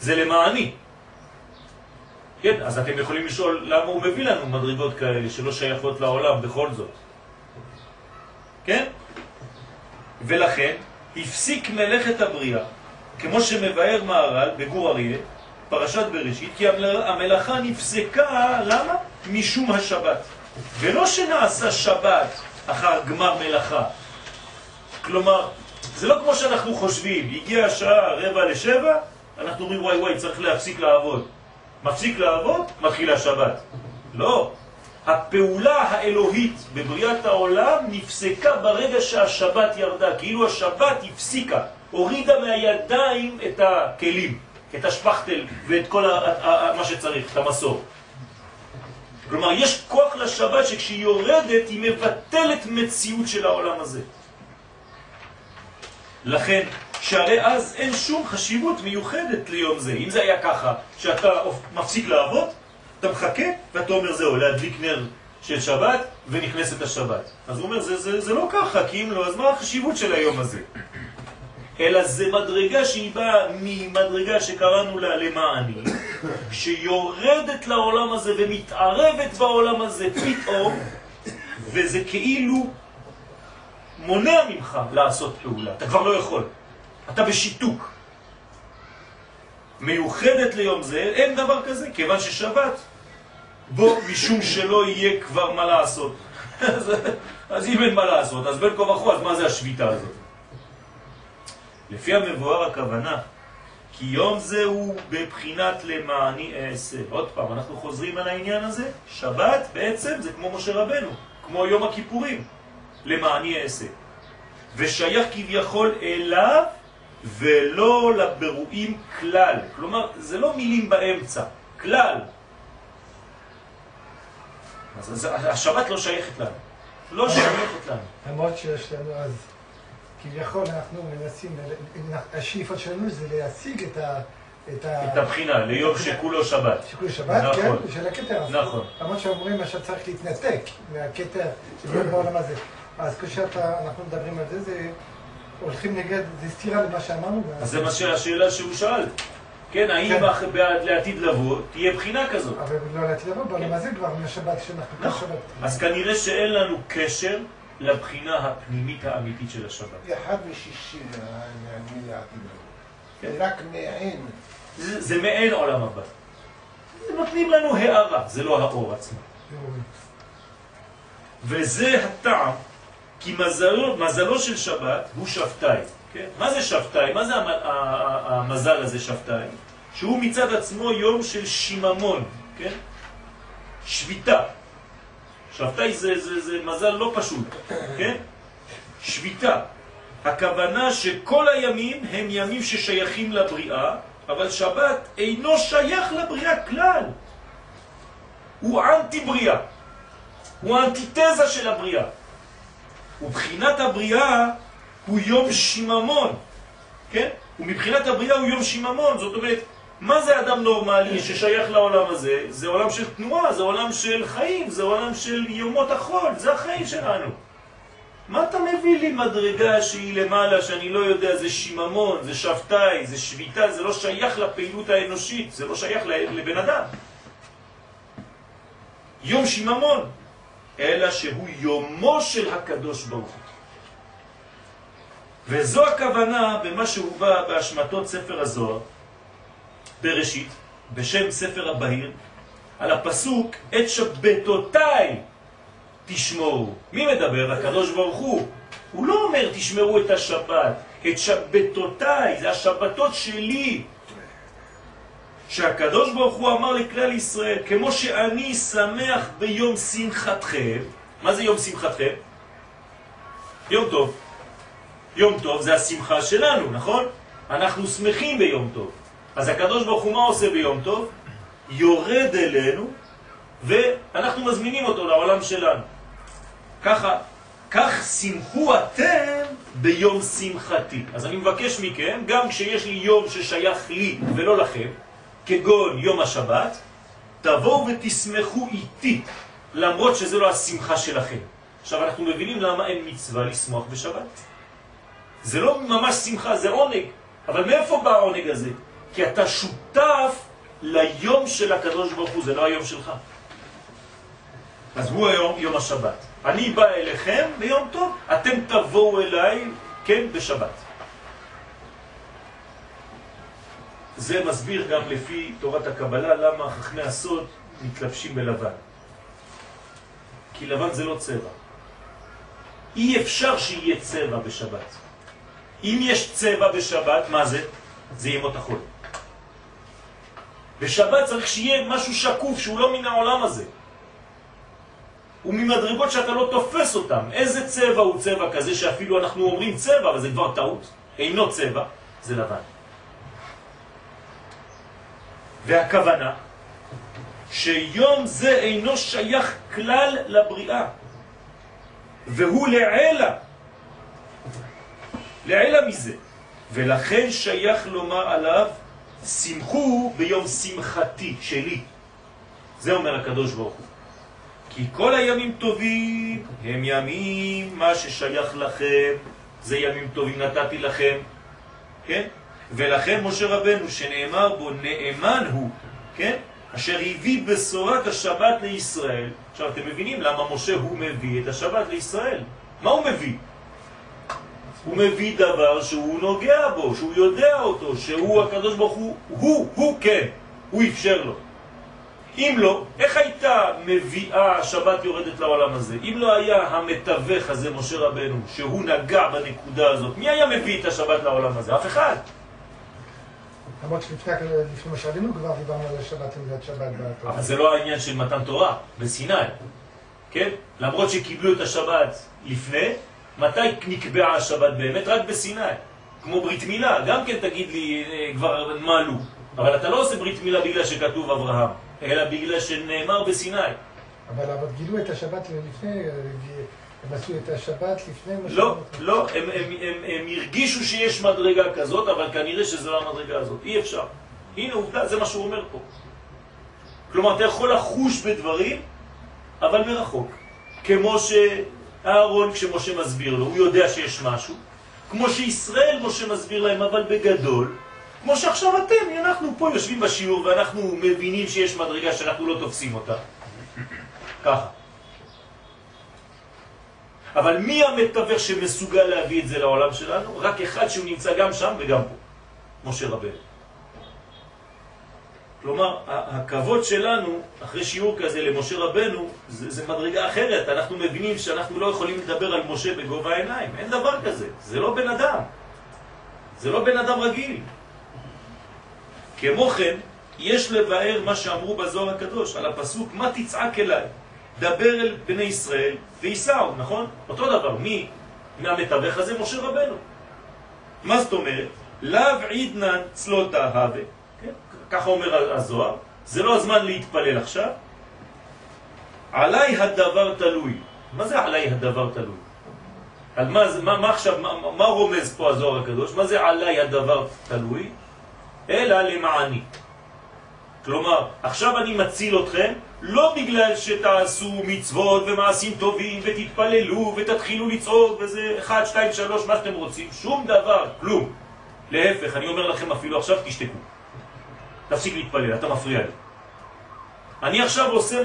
זה למעני. כן, אז אתם יכולים לשאול למה הוא מביא לנו מדרגות כאלה שלא שייכות לעולם בכל זאת. כן? ולכן הפסיק מלאכת הבריאה, כמו שמבאר מהר"ל בגור אריה, פרשת בראשית, כי המלאכה נפסקה, למה? משום השבת. ולא שנעשה שבת אחר גמר מלאכה. כלומר, זה לא כמו שאנחנו חושבים, הגיעה השעה רבע לשבע, אנחנו אומרים וואי וואי צריך להפסיק לעבוד. מפסיק לעבוד, מתחילה שבת. לא. הפעולה האלוהית בבריאת העולם נפסקה ברגע שהשבת ירדה, כאילו השבת הפסיקה, הורידה מהידיים את הכלים. את השפכטל ואת כל מה שצריך, את המסור. כלומר, יש כוח לשבת שכשהיא יורדת, היא מבטלת מציאות של העולם הזה. לכן, שהרי אז אין שום חשיבות מיוחדת ליום זה. אם זה היה ככה, שאתה מפסיק לעבוד, אתה מחכה, ואתה אומר זהו, להדליק נר של שבת, ונכנסת השבת. אז הוא אומר, זה, זה, זה לא ככה, כי אם לא, אז מה החשיבות של היום הזה? אלא זה מדרגה שהיא באה ממדרגה שקראנו לה למעני, שיורדת לעולם הזה ומתערבת בעולם הזה פתאום, וזה כאילו מונע ממך לעשות פעולה. אתה כבר לא יכול. אתה בשיתוק. מיוחדת ליום זה, אין דבר כזה, כיוון ששבת בו משום שלא יהיה כבר מה לעשות. <laughs> אז אם אין מה לעשות, אז בין כה וכה, אז מה זה השביתה הזאת? לפי המבואר הכוונה, כי יום זה הוא בבחינת למעני אעשה. עוד פעם, אנחנו חוזרים על העניין הזה. שבת בעצם זה כמו משה רבנו, כמו יום הכיפורים, למעני אעשה. ושייך כביכול אליו ולא לברואים כלל. כלומר, זה לא מילים באמצע, כלל. אז השבת לא שייכת לנו. לא שייכת לנו. למרות שיש לנו אז כביכול אנחנו מנסים, השאיפות שלנו זה להשיג את את ה... את הבחינה, ליום שכולו שבת. שיקול שבת, נכון. כן, של הכתר. אז נכון. למרות שאומרים שצריך להתנתק מהכתר שבאים בעולם הזה. אז כשאנחנו מדברים על זה, זה הולכים נגד, זה סתירה למה שאמרנו. אז זה מה שהשאלה שהוא שאל. כן, האם כן. לעתיד לבוא תהיה בחינה כזאת? אבל לא לעתיד לבוא, בעולם הזה כבר, מהשבת שאנחנו כל נכון. שבת. אז כנראה שאין לנו קשר לבחינה הפנימית האמיתית של השבת. זה אחד משישי מהעניין לעתיד כן. לבוא. זה רק מעין. זה, זה מעין עולם הבא. זה נותנים לנו הערה, זה לא האור עצמו. וזה הטעם, כי מזלו, מזלו של שבת הוא שבתאי. כן? מה זה שבתאי? מה זה המזל הזה שבתאי? שהוא מצד עצמו יום של שיממון, כן? שביתה. שבתאי זה, זה, זה מזל לא פשוט, כן? שביתה. הכוונה שכל הימים הם ימים ששייכים לבריאה, אבל שבת אינו שייך לבריאה כלל. הוא אנטי בריאה. הוא האנטיתזה של הבריאה. ובחינת הבריאה הוא יום שיממון, כן? ומבחינת הבריאה הוא יום שיממון, זאת אומרת, מה זה אדם נורמלי ששייך לעולם הזה? זה עולם של תנועה, זה עולם של חיים, זה עולם של יומות החול, זה החיים שלנו. מה אתה מביא לי מדרגה שהיא למעלה, שאני לא יודע, זה שיממון, זה שבתאי, זה שביתה, זה לא שייך לפעילות האנושית, זה לא שייך לבן אדם. יום שיממון, אלא שהוא יומו של הקדוש ברוך הוא. וזו הכוונה במה שהובא בהשמטות ספר הזוהר, בראשית, בשם ספר הבהיר, על הפסוק, את שבתותיי תשמורו. מי מדבר? הקדוש ברוך הוא. הוא לא אומר תשמרו את השבת, את שבתותיי, זה השבתות שלי. שהקדוש ברוך הוא אמר לכלל ישראל, כמו שאני שמח ביום שמחתכם, מה זה יום שמחתכם? יום טוב. יום טוב זה השמחה שלנו, נכון? אנחנו שמחים ביום טוב. אז הקדוש ברוך הוא מה עושה ביום טוב? יורד אלינו ואנחנו מזמינים אותו לעולם שלנו. ככה, כך שמחו אתם ביום שמחתי. אז אני מבקש מכם, גם כשיש לי יום ששייך לי ולא לכם, כגון יום השבת, תבואו ותשמחו איתי, למרות שזה לא השמחה שלכם. עכשיו אנחנו מבינים למה אין מצווה לשמוח בשבת. זה לא ממש שמחה, זה עונג. אבל מאיפה בא העונג הזה? כי אתה שותף ליום של הקדוש ברוך הוא, זה לא היום שלך. אז הוא היום יום השבת. אני בא אליכם ביום טוב, אתם תבואו אליי, כן, בשבת. זה מסביר גם לפי תורת הקבלה למה חכמי הסוד מתלבשים בלבן. כי לבן זה לא צבע. אי אפשר שיהיה צבע בשבת. אם יש צבע בשבת, מה זה? זה ימות החול. בשבת צריך שיהיה משהו שקוף שהוא לא מן העולם הזה. וממדרגות שאתה לא תופס אותם. איזה צבע הוא צבע כזה שאפילו אנחנו אומרים צבע, אבל זה כבר טעות. אינו צבע, זה לבן. והכוונה שיום זה אינו שייך כלל לבריאה, והוא לעילה. לעילה מזה. ולכן שייך לומר עליו, שמחו ביום שמחתי שלי. זה אומר הקדוש ברוך הוא. כי כל הימים טובים הם ימים, מה ששייך לכם, זה ימים טובים נתתי לכם, כן? ולכן משה רבנו שנאמר בו נאמן הוא, כן? אשר הביא בשורת השבת לישראל. עכשיו אתם מבינים למה משה הוא מביא את השבת לישראל. מה הוא מביא? הוא מביא דבר שהוא נוגע בו, שהוא יודע אותו, שהוא הקדוש ברוך הוא, הוא, הוא כן, הוא אפשר לו. אם לא, איך הייתה מביאה השבת יורדת לעולם הזה? אם לא היה המתווך הזה, משה רבנו, שהוא נגע בנקודה הזאת, מי היה מביא את השבת לעולם הזה? אף אחד. למרות שלפני לפני מה שעלינו כבר דיברנו על השבת, עמדת שבת בתורה. אבל זה לא העניין של מתן תורה בסיני, כן? למרות שקיבלו את השבת לפני, מתי נקבעה השבת באמת? רק בסיני. כמו ברית מילה, גם כן תגיד לי אה, כבר מעלו. אבל אתה לא עושה ברית מילה בגלל שכתוב אברהם, אלא בגלל שנאמר בסיני. אבל אבל גילו את השבת לפני, הם עשו את השבת לפני מה לא. לא, הם, הם, הם, הם הרגישו שיש מדרגה כזאת, אבל כנראה שזה לא המדרגה הזאת. אי אפשר. הנה עובדה, זה מה שהוא אומר פה. כלומר, אתה יכול לחוש בדברים, אבל מרחוק. כמו שאהרון, כשמשה מסביר לו, הוא יודע שיש משהו. כמו שישראל, משה מסביר להם, אבל בגדול. כמו שעכשיו אתם, אנחנו פה יושבים בשיעור ואנחנו מבינים שיש מדרגה שאנחנו לא תופסים אותה. ככה. אבל מי המתווך שמסוגל להביא את זה לעולם שלנו? רק אחד שהוא נמצא גם שם וגם פה, משה רבנו. כלומר, הכבוד שלנו, אחרי שיעור כזה למשה רבנו, זה, זה מדרגה אחרת. אנחנו מבינים שאנחנו לא יכולים לדבר על משה בגובה העיניים. אין דבר כזה. זה לא בן אדם. זה לא בן אדם רגיל. כמו כן, יש לבאר מה שאמרו בזוהר הקדוש על הפסוק, מה תצעק אליי? דבר אל בני ישראל ויסעו, נכון? אותו דבר, מי מהמתווך הזה? משה רבנו. מה זאת אומרת? לאו עידנן צלותה הווה. כן? ככה אומר הזוהר, זה לא הזמן להתפלל עכשיו. עליי הדבר תלוי. מה זה עליי הדבר תלוי? על מה, מה, מה עכשיו, מה, מה רומז פה הזוהר הקדוש? מה זה עליי הדבר תלוי? אלא למעני. כלומר, עכשיו אני מציל אתכם לא בגלל שתעשו מצוות ומעשים טובים ותתפללו ותתחילו לצעוק וזה 1, 2, 3, מה שאתם רוצים, שום דבר, כלום. להפך, אני אומר לכם אפילו עכשיו תשתקו. תפסיק להתפלל, אתה מפריע לי. אני עכשיו עושה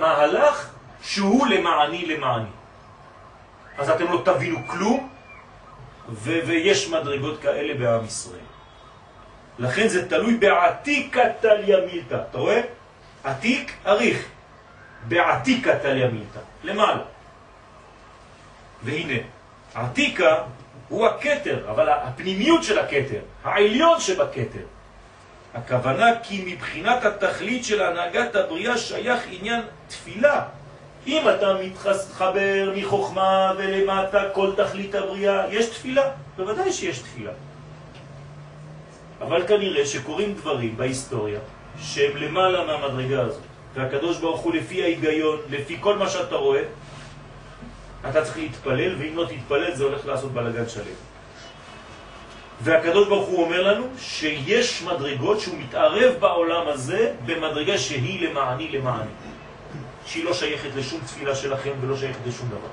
מהלך שהוא למעני למעני. אז אתם לא תבינו כלום, ויש מדרגות כאלה בעם ישראל. לכן זה תלוי בעתיקה תליה מילתא. אתה רואה? עתיק, אריך. בעתיקה תליה מילתא. למעלה. והנה, עתיקה הוא הקטר, אבל הפנימיות של הקטר, העליון שבקטר. הכוונה כי מבחינת התכלית של הנהגת הבריאה שייך עניין תפילה. אם אתה מתחבר מחוכמה ולמטה כל תכלית הבריאה, יש תפילה, בוודאי שיש תפילה. אבל כנראה שקורים דברים בהיסטוריה שהם למעלה מהמדרגה הזאת. והקדוש ברוך הוא לפי ההיגיון, לפי כל מה שאתה רואה, אתה צריך להתפלל, ואם לא תתפלל זה הולך לעשות בלגן שלם. והקדוש ברוך הוא אומר לנו שיש מדרגות שהוא מתערב בעולם הזה במדרגה שהיא למעני למעני. שהיא לא שייכת לשום תפילה שלכם ולא שייכת לשום דבר.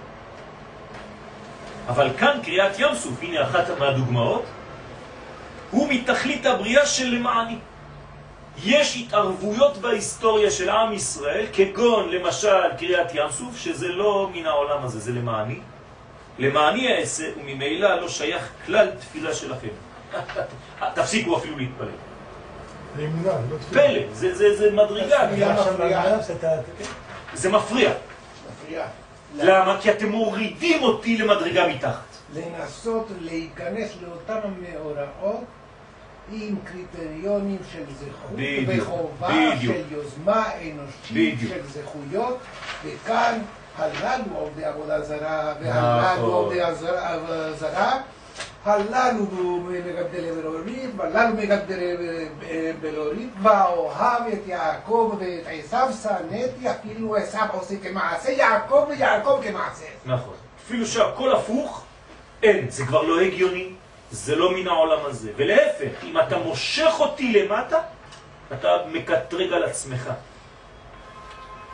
אבל כאן קריאת ים סוף, הנה אחת מהדוגמאות, הוא מתכלית הבריאה של למעני. יש התערבויות בהיסטוריה של עם ישראל, כגון למשל קריאת ים סוף, שזה לא מן העולם הזה, זה למעני. למעני אעשה, וממילא לא שייך כלל תפילה שלכם. <laughs> תפסיקו אפילו להתפלל. זה אמונה, לא תפילה. פלא, זה, זה, זה מדרגה. זה מפריע. למה? כי אתם מורידים אותי למדרגה מתחת. לנסות להיכנס לאותם מאורעות עם קריטריונים של זכות בדיוק, וחובה, בדיוק. של יוזמה אנושית, בדיוק. של זכויות, וכאן הללו עובדי עבודה זרה, והללו נכון. עובדי הזרה, זרה, הללו מגדלי בלורית, והללו מגדלי בלורית, ואוהב את יעקב ואת עשיו שנאתי, אפילו עשיו עושה כמעשה יעקב ויעקב כמעשה. נכון. אפילו שהכל הפוך, אין, זה כבר לא הגיוני, זה לא מן העולם הזה. ולהפך, אם אתה מושך אותי למטה, אתה מקטרג על עצמך.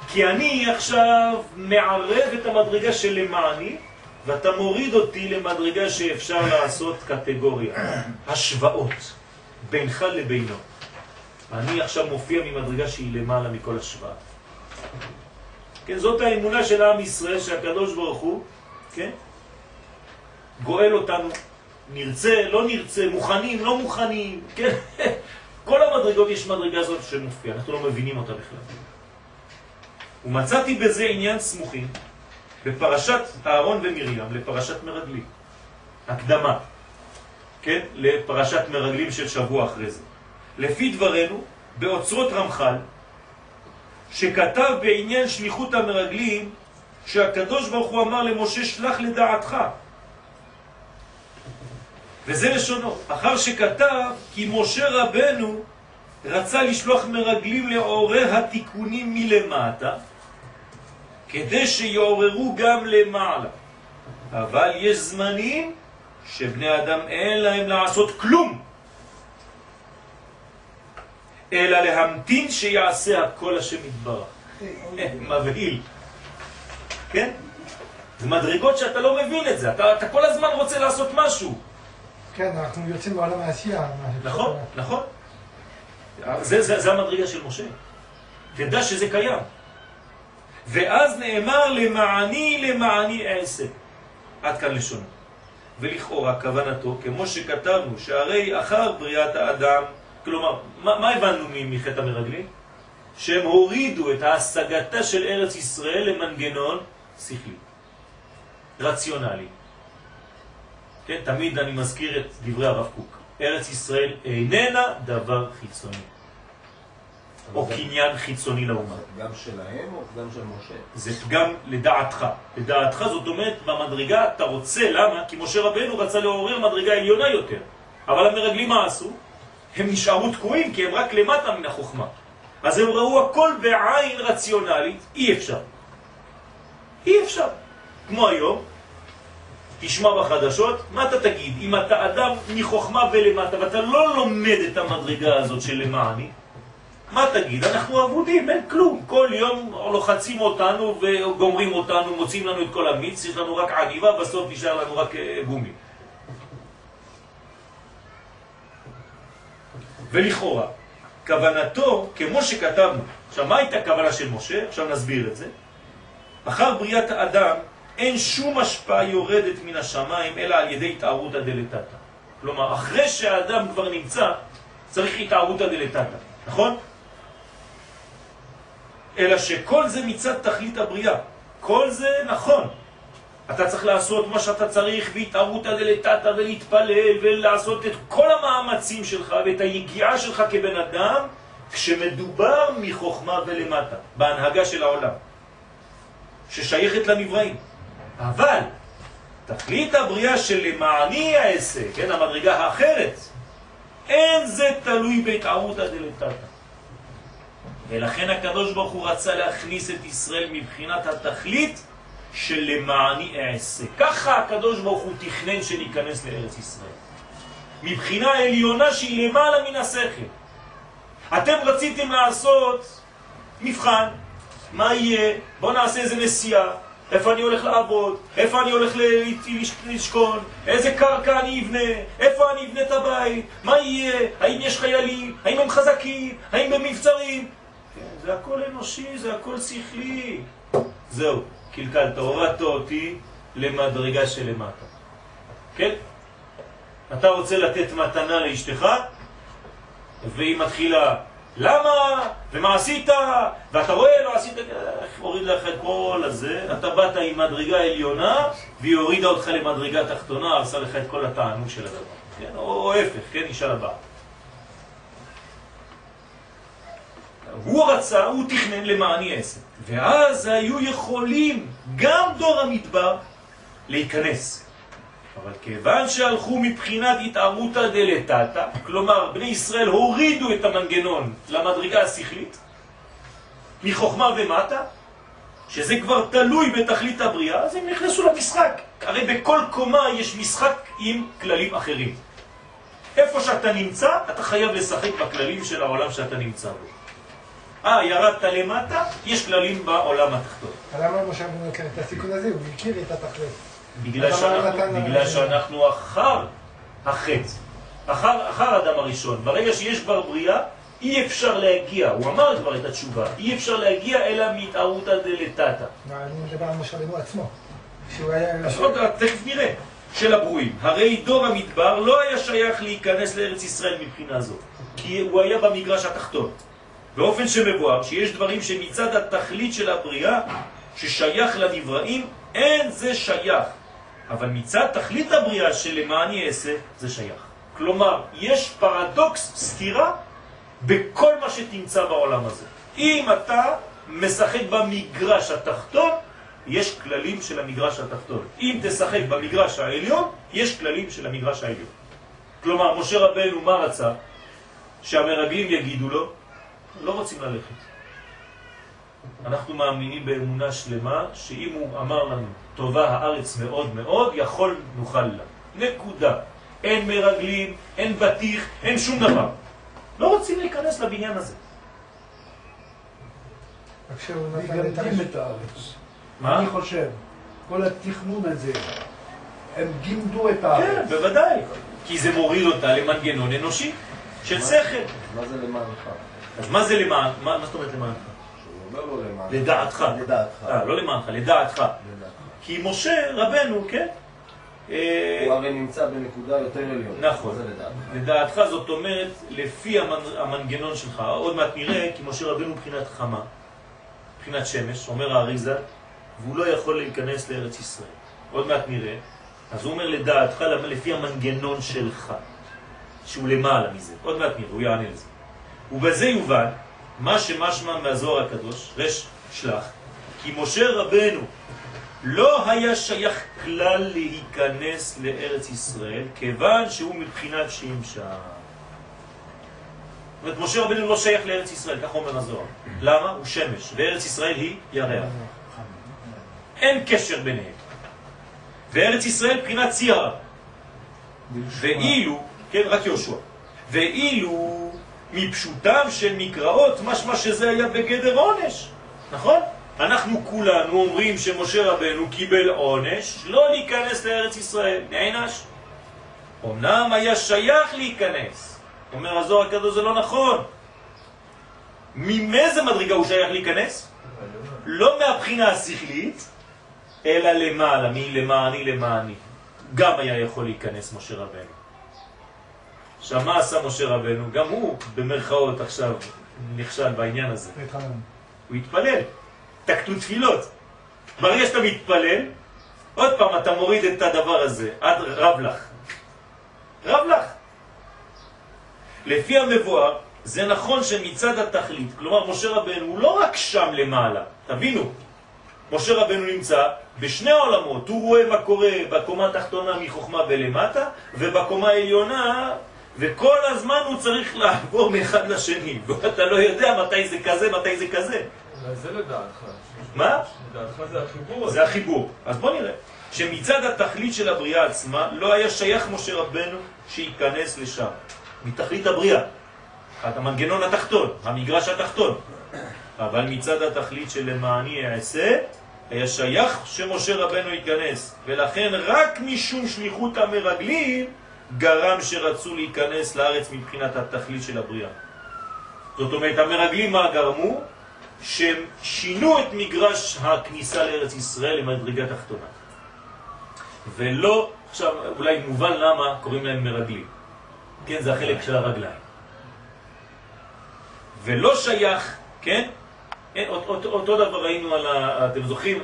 כי אני עכשיו מערב את המדרגה של למעני, ואתה מוריד אותי למדרגה שאפשר לעשות קטגוריה, השוואות, בינך לבינו. אני עכשיו מופיע ממדרגה שהיא למעלה מכל השוואה. כן, זאת האמונה של עם ישראל שהקדוש ברוך הוא, כן, גואל אותנו, נרצה, לא נרצה, מוכנים, לא מוכנים, כן, <laughs> כל המדרגות יש מדרגה זאת שמופיעה, אנחנו לא מבינים אותה בכלל. ומצאתי בזה עניין סמוכים בפרשת אהרון ומרים לפרשת מרגלים, הקדמה, כן, לפרשת מרגלים של שבוע אחרי זה. לפי דברנו, באוצרות רמח"ל, שכתב בעניין שליחות המרגלים, שהקדוש ברוך הוא אמר למשה שלח לדעתך. וזה לשונו, אחר שכתב כי משה רבנו רצה לשלוח מרגלים לעורר התיקונים מלמטה, כדי שיעוררו גם למעלה. אבל יש זמנים שבני אדם אין להם לעשות כלום. אלא להמתין שיעשה הכל השם יתברך. <laughs> מבהיל. כן? זה מדרגות שאתה לא מבין את זה, אתה, אתה כל הזמן רוצה לעשות משהו. כן, אנחנו יוצאים מעולם העשייה. נכון, נכון. זה, זה, זה המדרגה של משה. תדע שזה קיים. ואז נאמר למעני למעני אעשה. עד כאן לשונו. ולכאורה כוונתו, כמו שכתבנו, שהרי אחר בריאת האדם, כלומר, מה, מה הבנו מחטא המרגלים? שהם הורידו את ההשגתה של ארץ ישראל למנגנון שכלי, רציונלי. כן, תמיד אני מזכיר את דברי הרב קוק. ארץ ישראל איננה דבר חיצוני. או קניין חיצוני לאומה. גם שלהם או גם של משה? זה גם לדעתך. לדעתך זאת אומרת, במדרגה אתה רוצה, למה? כי משה רבנו רצה לעורר מדרגה עליונה יותר. אבל המרגלים מה עשו? הם נשארו תקועים כי הם רק למטה מן החוכמה. אז הם ראו הכל בעין רציונלית, אי אפשר. אי אפשר. כמו היום, תשמע בחדשות, מה אתה תגיד? אם אתה אדם מחוכמה ולמטה ואתה לא לומד את המדרגה הזאת של למעני, מה תגיד? אנחנו עבודים, אין כלום. כל יום לוחצים אותנו וגומרים אותנו, מוצאים לנו את כל המיץ, יש לנו רק עניבה, בסוף נשאר לנו רק אה, גומי. ולכאורה, כוונתו, כמו שכתבנו, עכשיו מה הייתה כוונה של משה? עכשיו נסביר את זה. אחר בריאת האדם אין שום השפעה יורדת מן השמיים אלא על ידי התערותא דלתתא. כלומר, אחרי שהאדם כבר נמצא, צריך התערותא דלתתא, נכון? אלא שכל זה מצד תכלית הבריאה. כל זה נכון. אתה צריך לעשות מה שאתה צריך, והתערותא דלתתא, ולהתפלל, ולעשות את כל המאמצים שלך, ואת היגיעה שלך כבן אדם, כשמדובר מחוכמה ולמטה, בהנהגה של העולם, ששייכת לנבראים. אבל תכלית הבריאה של למעני העסק, כן, המדרגה האחרת, אין זה תלוי בהתערותא דלתתא. ולכן הקדוש ברוך הוא רצה להכניס את ישראל מבחינת התכלית של למעני אעשה. ככה הקדוש ברוך הוא תכנן שניכנס לארץ ישראל. מבחינה עליונה שהיא למעלה מן השכל. אתם רציתם לעשות מבחן, מה יהיה? בואו נעשה איזה נסיעה, איפה אני הולך לעבוד, איפה אני הולך לשכון, איזה קרקע אני אבנה, איפה אני אבנה את הבית, מה יהיה, האם יש חיילים, האם הם חזקים, האם הם מבצרים, זה הכל אנושי, זה הכל שכלי. זהו, קלקלת, הורדת אותי למדרגה שלמטה. כן? אתה רוצה לתת מתנה לאשתך, והיא מתחילה, למה? ומה עשית? ואתה רואה, לא עשית, כל הזה, אתה באת עם מדרגה עליונה, והיא הורידה אותך למדרגה תחתונה, עשה לך את כל התענוג של הדבר. כן? או, או ההפך, כן? אישה לבאה. הוא רצה, הוא תכנן למעני עשר. ואז היו יכולים גם דור המדבר להיכנס. אבל כיוון שהלכו מבחינת התערותא דלתתא, כלומר בני ישראל הורידו את המנגנון למדרגה השכלית, מחוכמה ומטה, שזה כבר תלוי בתכלית הבריאה, אז הם נכנסו למשחק. הרי בכל קומה יש משחק עם כללים אחרים. איפה שאתה נמצא, אתה חייב לשחק בכללים של העולם שאתה נמצא בו. אה, ירדת למטה, יש כללים בעולם התחתון. למה משה רבנו לקח את הסיכון הזה? הוא הכיר את התכלית. בגלל שאנחנו, בגלל שאנחנו אחר החטא, אחר, אחר האדם הראשון. ברגע שיש כבר בריאה, אי אפשר להגיע, הוא אמר כבר את התשובה, אי אפשר להגיע אלא מתערותא דלתתא. אני מדבר על משה רבנו עצמו. אז עוד תכף נראה. של הברואים. הרי דור המדבר לא היה שייך להיכנס לארץ ישראל מבחינה זו, כי הוא היה במגרש התחתון. באופן שמבואר שיש דברים שמצד התכלית של הבריאה ששייך לנבראים, אין זה שייך. אבל מצד תכלית הבריאה שלמעני אעשה, זה שייך. כלומר, יש פרדוקס, סתירה, בכל מה שתמצא בעולם הזה. אם אתה משחק במגרש התחתון, יש כללים של המגרש התחתון. אם תשחק במגרש העליון, יש כללים של המגרש העליון. כלומר, משה רבנו מה רצה? שהמרגלים יגידו לו, לא רוצים ללכת. אנחנו מאמינים באמונה שלמה שאם הוא אמר לנו טובה הארץ מאוד מאוד, יכול נוכל לה. נקודה. אין מרגלים, אין בטיח, אין שום דבר. לא רוצים להיכנס לבניין הזה. רק שהוא נתן את מגמדים הרש- את הארץ. מה? אני חושב, כל התכנון הזה, הם גימדו את כן, הארץ. בוודאי. כי זה מוריד אותה למנגנון אנושי של שכל. מה זה למענך? אז מה זה למען? מה מה זאת אומרת למענך? שהוא אומר לו למענך. לדעתך. לדעתך. אה, לא למענך, לדעתך. לדעתך. כי משה רבנו, כן? אה, הוא הרי נמצא בנקודה יותר עליונה. נכון. זה לדעתך? לדעתך זאת אומרת, לפי המנ- המנגנון שלך, עוד מעט נראה, כי משה רבנו מבחינת חמה, מבחינת שמש, אומר האריזה, והוא לא יכול להיכנס לארץ ישראל. עוד מעט נראה. אז הוא אומר לדעתך? לפי המנגנון שלך, שהוא למעלה מזה. עוד מעט נראה, הוא יענה לזה. ובזה יובן, מה שמשמע מהזוהר הקדוש, רש שלח, כי משה רבנו לא היה שייך כלל להיכנס לארץ ישראל, כיוון שהוא מבחינת שמשה. זאת אומרת, משה רבנו לא שייך לארץ ישראל, כך אומר הזוהר. למה? הוא שמש, וארץ ישראל היא ירח. אין קשר ביניהם. וארץ ישראל מבחינת צירה. ואילו, כן, רק יהושע. ואילו מפשוטם של מקראות, משמע שזה היה בגדר עונש, נכון? אנחנו כולנו אומרים שמשה רבנו קיבל עונש לא להיכנס לארץ ישראל, נענש. אמנם היה שייך להיכנס, אומר הזוהר הקדוש זה לא נכון. ממאיזה מדרגה הוא שייך להיכנס? לא מהבחינה השכלית, אלא למעלה, מלמעני למעני. גם היה יכול להיכנס משה רבנו. עכשיו, מה עשה משה רבנו? גם הוא, במרכאות עכשיו, נכשל בעניין הזה. הוא התפלל. תקטו תפילות. ברגע שאתה מתפלל, עוד פעם אתה מוריד את הדבר הזה, עד רב לך. רב לך. לפי המבואר, זה נכון שמצד התכלית, כלומר משה רבנו הוא לא רק שם למעלה, תבינו, משה רבנו נמצא בשני העולמות, הוא רואה מה קורה בקומה התחתונה מחוכמה ולמטה, ובקומה העליונה, וכל הזמן הוא צריך לעבור מאחד לשני, <laughs> ואתה לא יודע מתי זה כזה, מתי זה כזה. אולי זה לדעתך. מה? לדעתך זה החיבור. זה החיבור. אז בוא נראה. שמצד התכלית של הבריאה עצמה לא היה שייך משה רבנו שייכנס לשם. מתכלית הבריאה. את המנגנון התחתון, המגרש התחתון. אבל מצד התכלית של למעני אעשה, היה שייך שמשה רבנו ייכנס. ולכן רק משום שליחות המרגלים גרם שרצו להיכנס לארץ מבחינת התכלית של הבריאה. זאת אומרת, המרגלים מה גרמו? שהם שינו את מגרש הכניסה לארץ ישראל למדרגה תחתונה. ולא, עכשיו אולי מובן למה קוראים להם מרגלים. כן, זה החלק של הרגליים. ולא שייך, כן? אין, אותו, אותו דבר ראינו על ה... אתם זוכרים?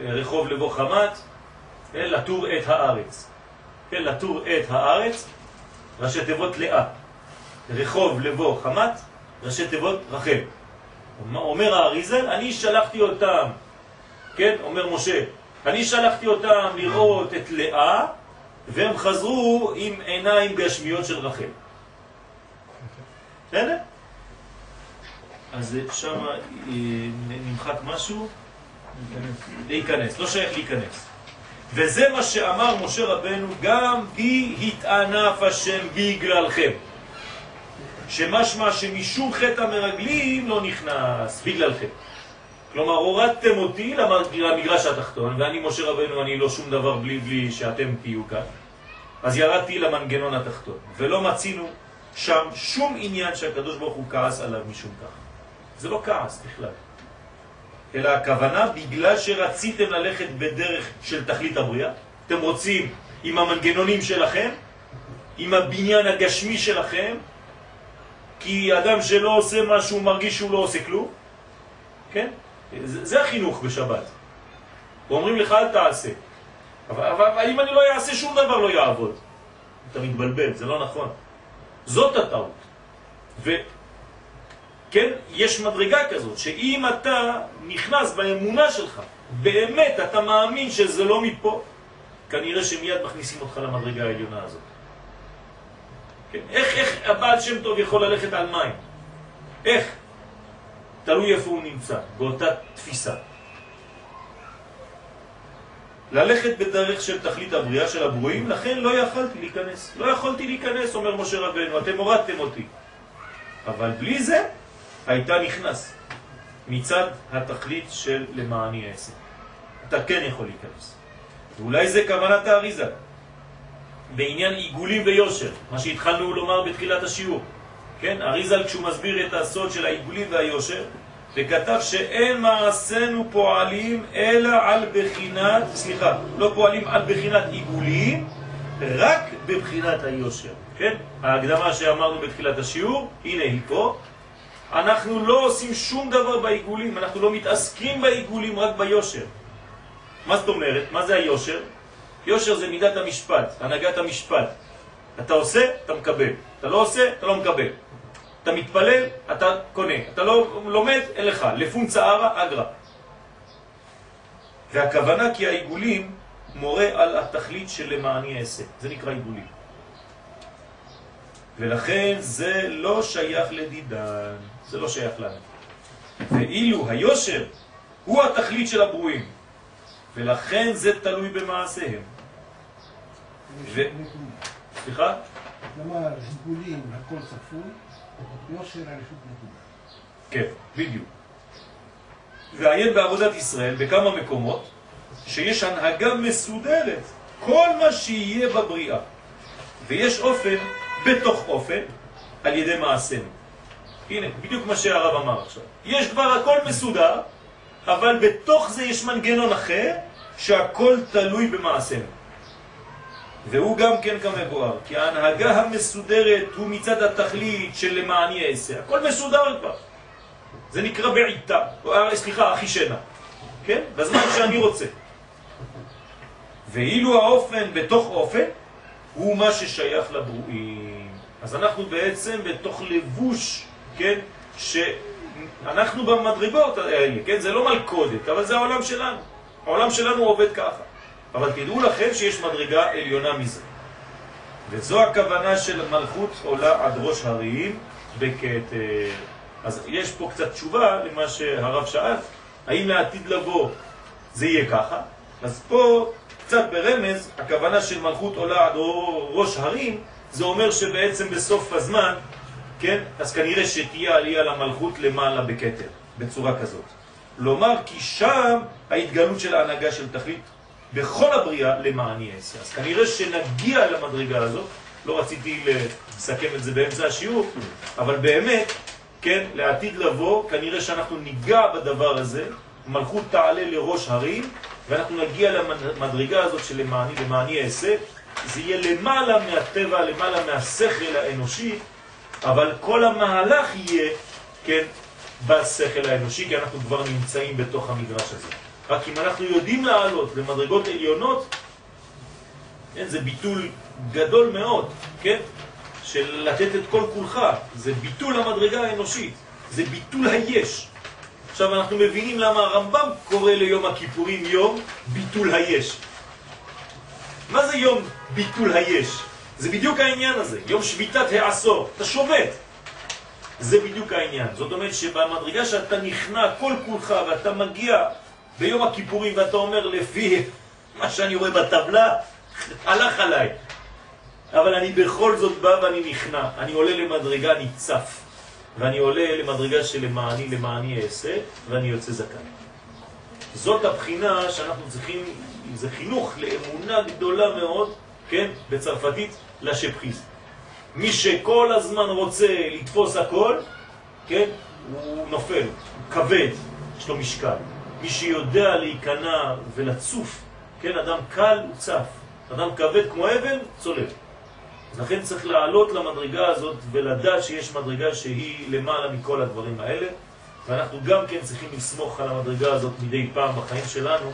רחוב לבוא חמת, כן? לטור את הארץ. כן, לטור את הארץ, ראשי תיבות לאה. רחוב לבוא חמת, ראשי תיבות רחל. אומר האריזל, אני שלחתי אותם, כן, אומר משה, אני שלחתי אותם לראות את לאה, והם חזרו עם עיניים גשמיות של רחל. בסדר? אז שם נמחק משהו, להיכנס, לא שייך להיכנס. וזה מה שאמר משה רבנו, גם בי התענף השם בגללכם. שמשמע שמשום חטא המרגלים לא נכנס, בגללכם. כלומר, הורדתם אותי למגרש התחתון, ואני, משה רבנו, אני לא שום דבר בלי, בלי שאתם תהיו כאן. אז ירדתי למנגנון התחתון, ולא מצינו שם שום עניין שהקדוש ברוך הוא כעס עליו משום כך. זה לא כעס בכלל. אלא הכוונה, בגלל שרציתם ללכת בדרך של תכלית הבריאה, אתם רוצים עם המנגנונים שלכם, עם הבניין הגשמי שלכם, כי אדם שלא עושה משהו מרגיש שהוא לא עושה כלום, כן? זה, זה החינוך בשבת. ואומרים לך אל תעשה. אבל, אבל, אבל אם אני לא אעשה שום דבר לא יעבוד. אתה מתבלבל, זה לא נכון. זאת הטעות. וכן, יש מדרגה כזאת, שאם אתה נכנס באמונה שלך, באמת אתה מאמין שזה לא מפה, כנראה שמיד מכניסים אותך למדרגה העליונה הזאת. כן? איך, איך הבעל שם טוב יכול ללכת על מים? איך? תלוי איפה הוא נמצא, באותה תפיסה. ללכת בדרך של תכלית הבריאה של הברואים, לכן לא יכלתי להיכנס. לא יכולתי להיכנס, אומר משה רבנו, אתם הורדתם אותי. אבל בלי זה הייתה נכנס מצד התכלית של למעני אעשה. אתה כן יכול להיכנס. ואולי זה כוונת האריזה. בעניין עיגולים ויושר, מה שהתחלנו לומר בתחילת השיעור. כן, אריזל כשהוא מסביר את הסוד של העיגולים והיושר, וכתב שאין מעשינו פועלים אלא על בחינת, סליחה, לא פועלים על בחינת עיגולים, רק בבחינת היושר. כן? ההקדמה שאמרנו בתחילת השיעור, הנה היא פה. אנחנו לא עושים שום דבר בעיגולים, אנחנו לא מתעסקים בעיגולים, רק ביושר. מה זאת אומרת? מה זה היושר? יושר זה מידת המשפט, הנהגת המשפט. אתה עושה, אתה מקבל. אתה לא עושה, אתה לא מקבל. אתה מתפלל, אתה קונה. אתה לא לומד, אין לך. לפון צערה, אגרה. והכוונה כי העיגולים מורה על התכלית של למעני אעשה. זה נקרא עיגולים. ולכן זה לא שייך לדידן, זה לא שייך לנו. ואילו היושר הוא התכלית של הברואים, ולכן זה תלוי במעשיהם. ו... סליחה? כלומר, ריגולים, הכל צפוי, יושר הרשות נקודה. כן, בדיוק. ועיין בעבודת ישראל בכמה מקומות שיש הנהגה מסודרת, כל מה שיהיה בבריאה. ויש אופן בתוך אופן על ידי מעשינו. הנה, בדיוק מה שהרב אמר עכשיו. יש כבר הכל מסודר, אבל בתוך זה יש מנגנון אחר שהכל תלוי במעשינו. והוא גם כן כמבואר, כי ההנהגה המסודרת הוא מצד התכלית של למעני אעשה. הכל מסודר כבר. זה נקרא בעיטה, או, אה, סליחה, אחי שינה, כן? בזמן שאני רוצה. ואילו האופן בתוך אופן הוא מה ששייך לברואים. אז אנחנו בעצם בתוך לבוש, כן, שאנחנו במדרגות האלה, כן, זה לא מלכודת, אבל זה העולם שלנו. העולם שלנו עובד ככה. אבל תדעו לכם שיש מדרגה עליונה מזה. וזו הכוונה של מלכות עולה עד ראש הרים בכתר. אז יש פה קצת תשובה למה שהרב שאל, האם לעתיד לבוא זה יהיה ככה? אז פה קצת ברמז, הכוונה של מלכות עולה עד ראש הרים, זה אומר שבעצם בסוף הזמן, כן, אז כנראה שתהיה עלייה למלכות למעלה בכתר, בצורה כזאת. לומר כי שם ההתגלות של ההנהגה של תכלית בכל הבריאה למעני אעשה. אז כנראה שנגיע למדרגה הזאת, לא רציתי לסכם את זה באמצע השיעור, אבל באמת, כן, לעתיד לבוא, כנראה שאנחנו ניגע בדבר הזה, מלכות תעלה לראש הרים, ואנחנו נגיע למדרגה הזאת של למעני, למעני אעשה, זה יהיה למעלה מהטבע, למעלה מהשכל האנושי, אבל כל המהלך יהיה, כן, בשכל האנושי, כי אנחנו כבר נמצאים בתוך המגרש הזה. רק אם אנחנו יודעים לעלות למדרגות עליונות, כן, זה ביטול גדול מאוד, כן? של לתת את כל כולך, זה ביטול המדרגה האנושית, זה ביטול היש. עכשיו אנחנו מבינים למה הרמב"ם קורא ליום הכיפורים יום ביטול היש. מה זה יום ביטול היש? זה בדיוק העניין הזה, יום שביתת העשור, אתה שובת. זה בדיוק העניין. זאת אומרת שבמדרגה שאתה נכנע כל כולך ואתה מגיע ביום הכיפורים ואתה אומר לפי מה שאני רואה בטבלה, הלך עליי. אבל אני בכל זאת בא ואני נכנע, אני עולה למדרגה, אני צף. ואני עולה למדרגה של למעני, אעשה, ואני יוצא זכאי. זאת הבחינה שאנחנו צריכים, זה חינוך לאמונה גדולה מאוד, כן, בצרפתית, לשפחיז. מי שכל הזמן רוצה לתפוס הכל, כן, הוא נופל, הוא כבד, יש לו משקל. מי שיודע להיכנע ולצוף, כן, אדם קל הוא צף, אדם כבד כמו אבן, צולב. אז לכן צריך לעלות למדרגה הזאת ולדעת שיש מדרגה שהיא למעלה מכל הדברים האלה, ואנחנו גם כן צריכים לסמוך על המדרגה הזאת מדי פעם בחיים שלנו,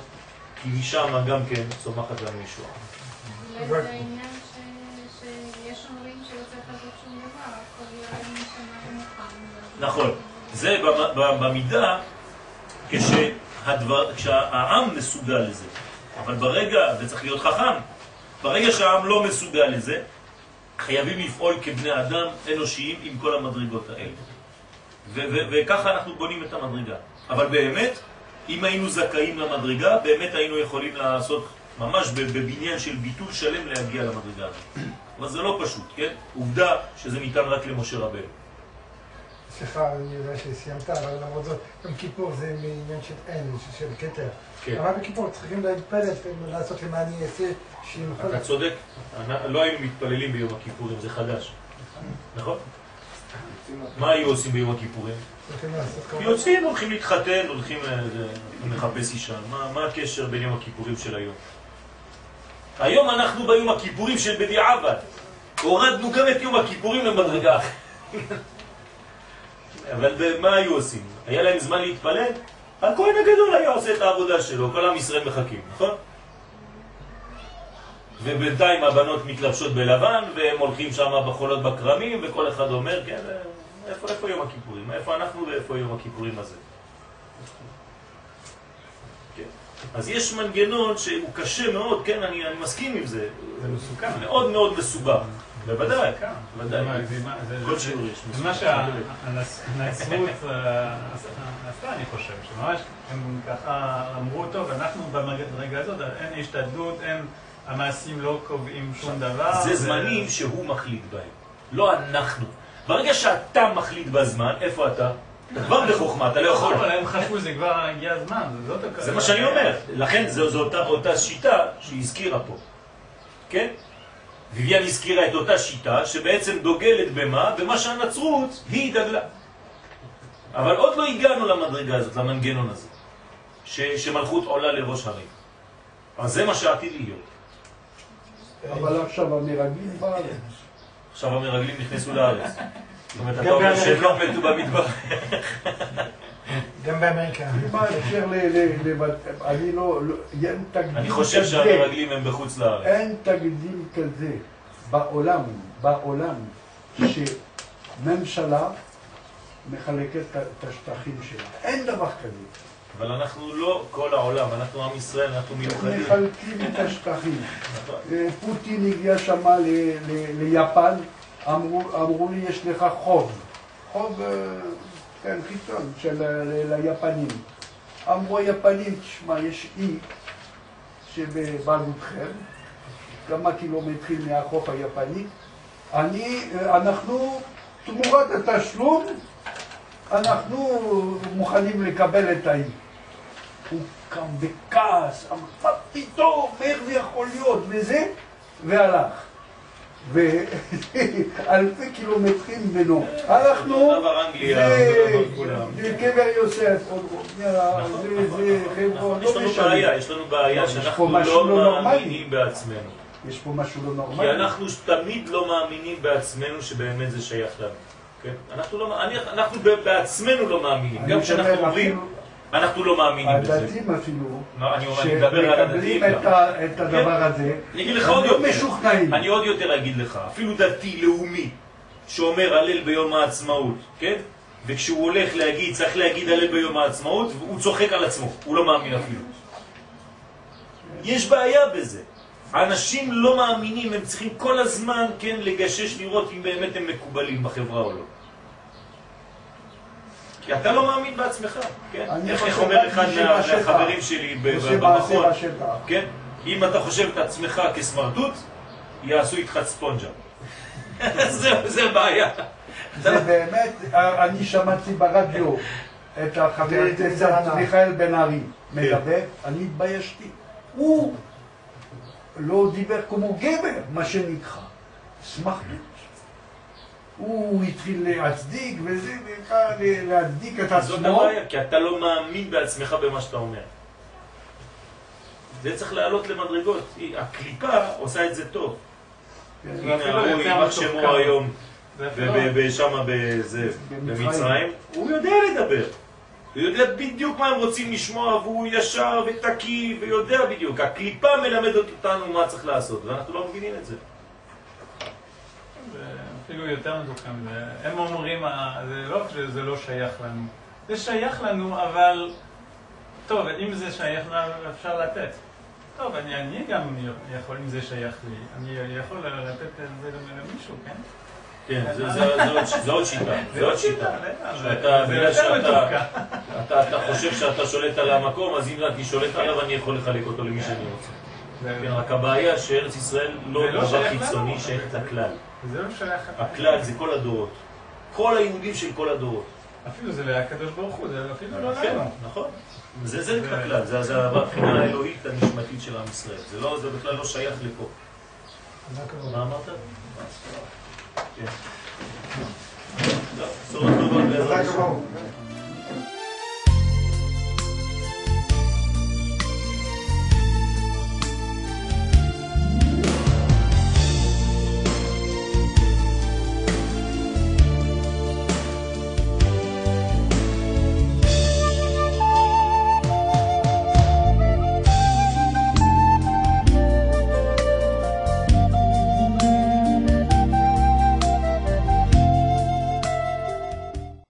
כי משם גם כן צומחת לנו ישועה. אולי זה העניין ש- שיש אומרים שלא צריך לעשות שום דבר, הכל ירד משמיים מוכן. נכון. זה במ- ב- כשהדבר, כשהעם מסוגל לזה. אבל ברגע, וצריך להיות חכם, ברגע שהעם לא מסוגל לזה, חייבים לפעול כבני אדם אנושיים עם כל המדרגות האלה. וככה אנחנו בונים את המדרגה. אבל באמת, אם היינו זכאים למדרגה, באמת היינו יכולים לעשות ממש בבניין של ביטול שלם להגיע למדרגה הזאת. אבל זה לא פשוט, כן? עובדה שזה ניתן רק למשה רבנו. סליחה, אני יודע שסיימת, אבל למרות זאת, יום כיפור זה מעניין של אין, של כתר. כן. אבל בכיפור צריכים להתפלל, לעשות למען אני אעשה, שימחול. אתה צודק, לא היינו מתפללים ביום הכיפורים, זה חדש. נכון? מה היו עושים ביום הכיפורים? יוצאים, הולכים להתחתן, הולכים אה, לחפש אישה. מה, מה הקשר בין יום הכיפורים של היום? היום אנחנו ביום הכיפורים של בדיעבד. הורדנו גם את יום הכיפורים למדרגה. אבל מה היו עושים? היה להם זמן להתפלל? הכהן הגדול היה עושה את העבודה שלו, כל עם ישראל מחכים, נכון? ובינתיים הבנות מתלבשות בלבן, והם הולכים שם בחולות בכרמים, וכל אחד אומר, כן, אה, איפה, איפה יום הכיפורים? איפה אנחנו ואיפה יום הכיפורים הזה? כן. אז יש מנגנון שהוא קשה מאוד, כן, אני, אני מסכים עם זה. זה מסוכן. מאוד מאוד מסובך. בוודאי, בוודאי. זה מה-. שהנצרות עשתה, אני חושב, שממש הם ככה אמרו, טוב, אנחנו במדרגה הזאת, אין השתדלות, אין, המעשים לא קובעים שום דבר. זה זמנים שהוא מחליט בהם, לא אנחנו. ברגע שאתה מחליט בזמן, איפה אתה? אתה כבר בחוכמה, אתה לא יכול. אבל הם חשבו שזה כבר הגיע הזמן, זה מה שאני אומר. לכן זו, אותה, שיטה שהיא הזכירה פה. כן? ויvian הזכירה את אותה שיטה שבעצם דוגלת במה? במה שהנצרות היא דגלה. אבל עוד לא הגענו למדרגה הזאת, למנגנון הזה, ש, שמלכות עולה לראש הרים. אז זה מה שעתיד להיות. אבל עכשיו המרגלים בארץ. עכשיו המרגלים נכנסו לארץ. זאת אומרת, אתה אומר שהם לא. מתו במדבר. גם באמריקה. מה אפשר ל... ל- ל- אני לא... לא- אין תקדים אני חושב כזה. שהמרגלים הם בחוץ לארץ. אין תקדים כזה בעולם, בעולם, שממשלה מחלקת את השטחים שלה. אין דבר כזה. אבל אנחנו לא כל העולם, אנחנו עם ישראל, אנחנו מיוחדים. מחלקים את השטחים. נכון. אה, פוטין הגיע שמה ליפן, אמרו, אמרו לי יש לך חוב. חוב, אה, כן, חיצון של ה- ל- ליפנים. אמרו היפנים, תשמע, יש אי שבבעלותכם, כמה קילומטרים מהחוף היפני, אני, אה, אנחנו, תמורת התשלום, אנחנו מוכנים לקבל את האי. הוא קם בכעס, אמר, מה פתאום, איך זה יכול להיות, וזה, והלך. ואלפי קילומטרים ממנו. הלכנו, אותו דבר אנגליה, אותו דבר כולם. זה קבר יוסף, עוד יאללה, זה, זה, חבר'ה, יש לא לנו. בעיה, יש לנו בעיה פה שאנחנו לא לא. מאמינים בעצמנו. יש פה משהו לא כי נורמלי. אנחנו תמיד לא מאמינים בעצמנו שבאמת זה שייך לנו. כן? אנחנו לא- אני- אנחנו בעצמנו לא מאמינים. גם כשאנחנו אומרים, אנחנו לא מאמינים בזה. הדתיים אפילו, לא. שמקבלים את. ה- את הדבר הזה, אגיד לך הם לא. משוכנעים. אני עוד יותר אגיד לך, אפילו דתי לאומי שאומר הלל ביום העצמאות, כן? וכשהוא הולך להגיד, צריך להגיד הלל ביום העצמאות, הוא צוחק על עצמו, הוא לא מאמין אפילו. יש בעיה בזה. האנשים לא מאמינים, הם צריכים כל הזמן, כן, לגשש לראות אם באמת הם מקובלים בחברה או לא. כי אתה לא מאמין בעצמך, כן? אני איך אומר אחד. מהחברים שלי במכון. כן? אם אתה חושב את עצמך כסמרטוט, יעשו איתך ספונג'ה. <laughs> זה, זה בעיה. זה באמת, אני שמעתי ברדיו את החבר זה- הכנסת זה רענן. מיכאל בן ארי מדבר, אני התביישתי. הוא לא דיבר כמו גבר, מה שנקרא. סמכות. הוא התחיל להצדיק וזה, וככה להצדיק את זאת עצמו. הבעיה, כי אתה לא מאמין בעצמך במה שאתה אומר. זה צריך לעלות למדרגות. הקליפה עושה את זה טוב. הנה אפילו ההוא, יימח. שמו היום, זה אפילו- שם בזה, במצרים. במצרים, הוא יודע לדבר. הוא יודע בדיוק מה הם רוצים לשמוע, והוא ישר ותקי, ויודע בדיוק. הקליפה מלמדת אותנו מה צריך לעשות, ואנחנו לא מבינים את זה. אפילו יותר מתוחכם. זה- הם אומרים, אה, זה לא שזה לא שייך לנו. זה שייך לנו, אבל... טוב, אם זה שייך לנו, אפשר לתת. טוב, אני, אני גם יכול, אם זה שייך לי, אני יכול לתת את זה למישהו, כן? כן, זה- זה- זה עוד- שיטה, זה עוד שיטה. <laughs> שאתה, בגלל שאתה. אתה, אתה חושב שאתה שולט על המקום, אז אם אני שולט עליו, אני יכול לחלק אותו למי שאני רוצה. כן, רק הבעיה שארץ ישראל לא לא דבר שייך חיצוני. שייכת לכלל. זה לא שייך... הכלל זה כל הדורות. כל היהודים של כל הדורות. אפילו זה לא הקדוש ברוך הוא, זה אפילו לא כן, לנו. נכון. זה זה נקרא כלל, זה זה הבחינה האלוהית הנשמתית של עם ישראל. זה לא, זה בכלל לא שייך לפה. מה אמרת? כן. בשורות טובות בעזרת השם.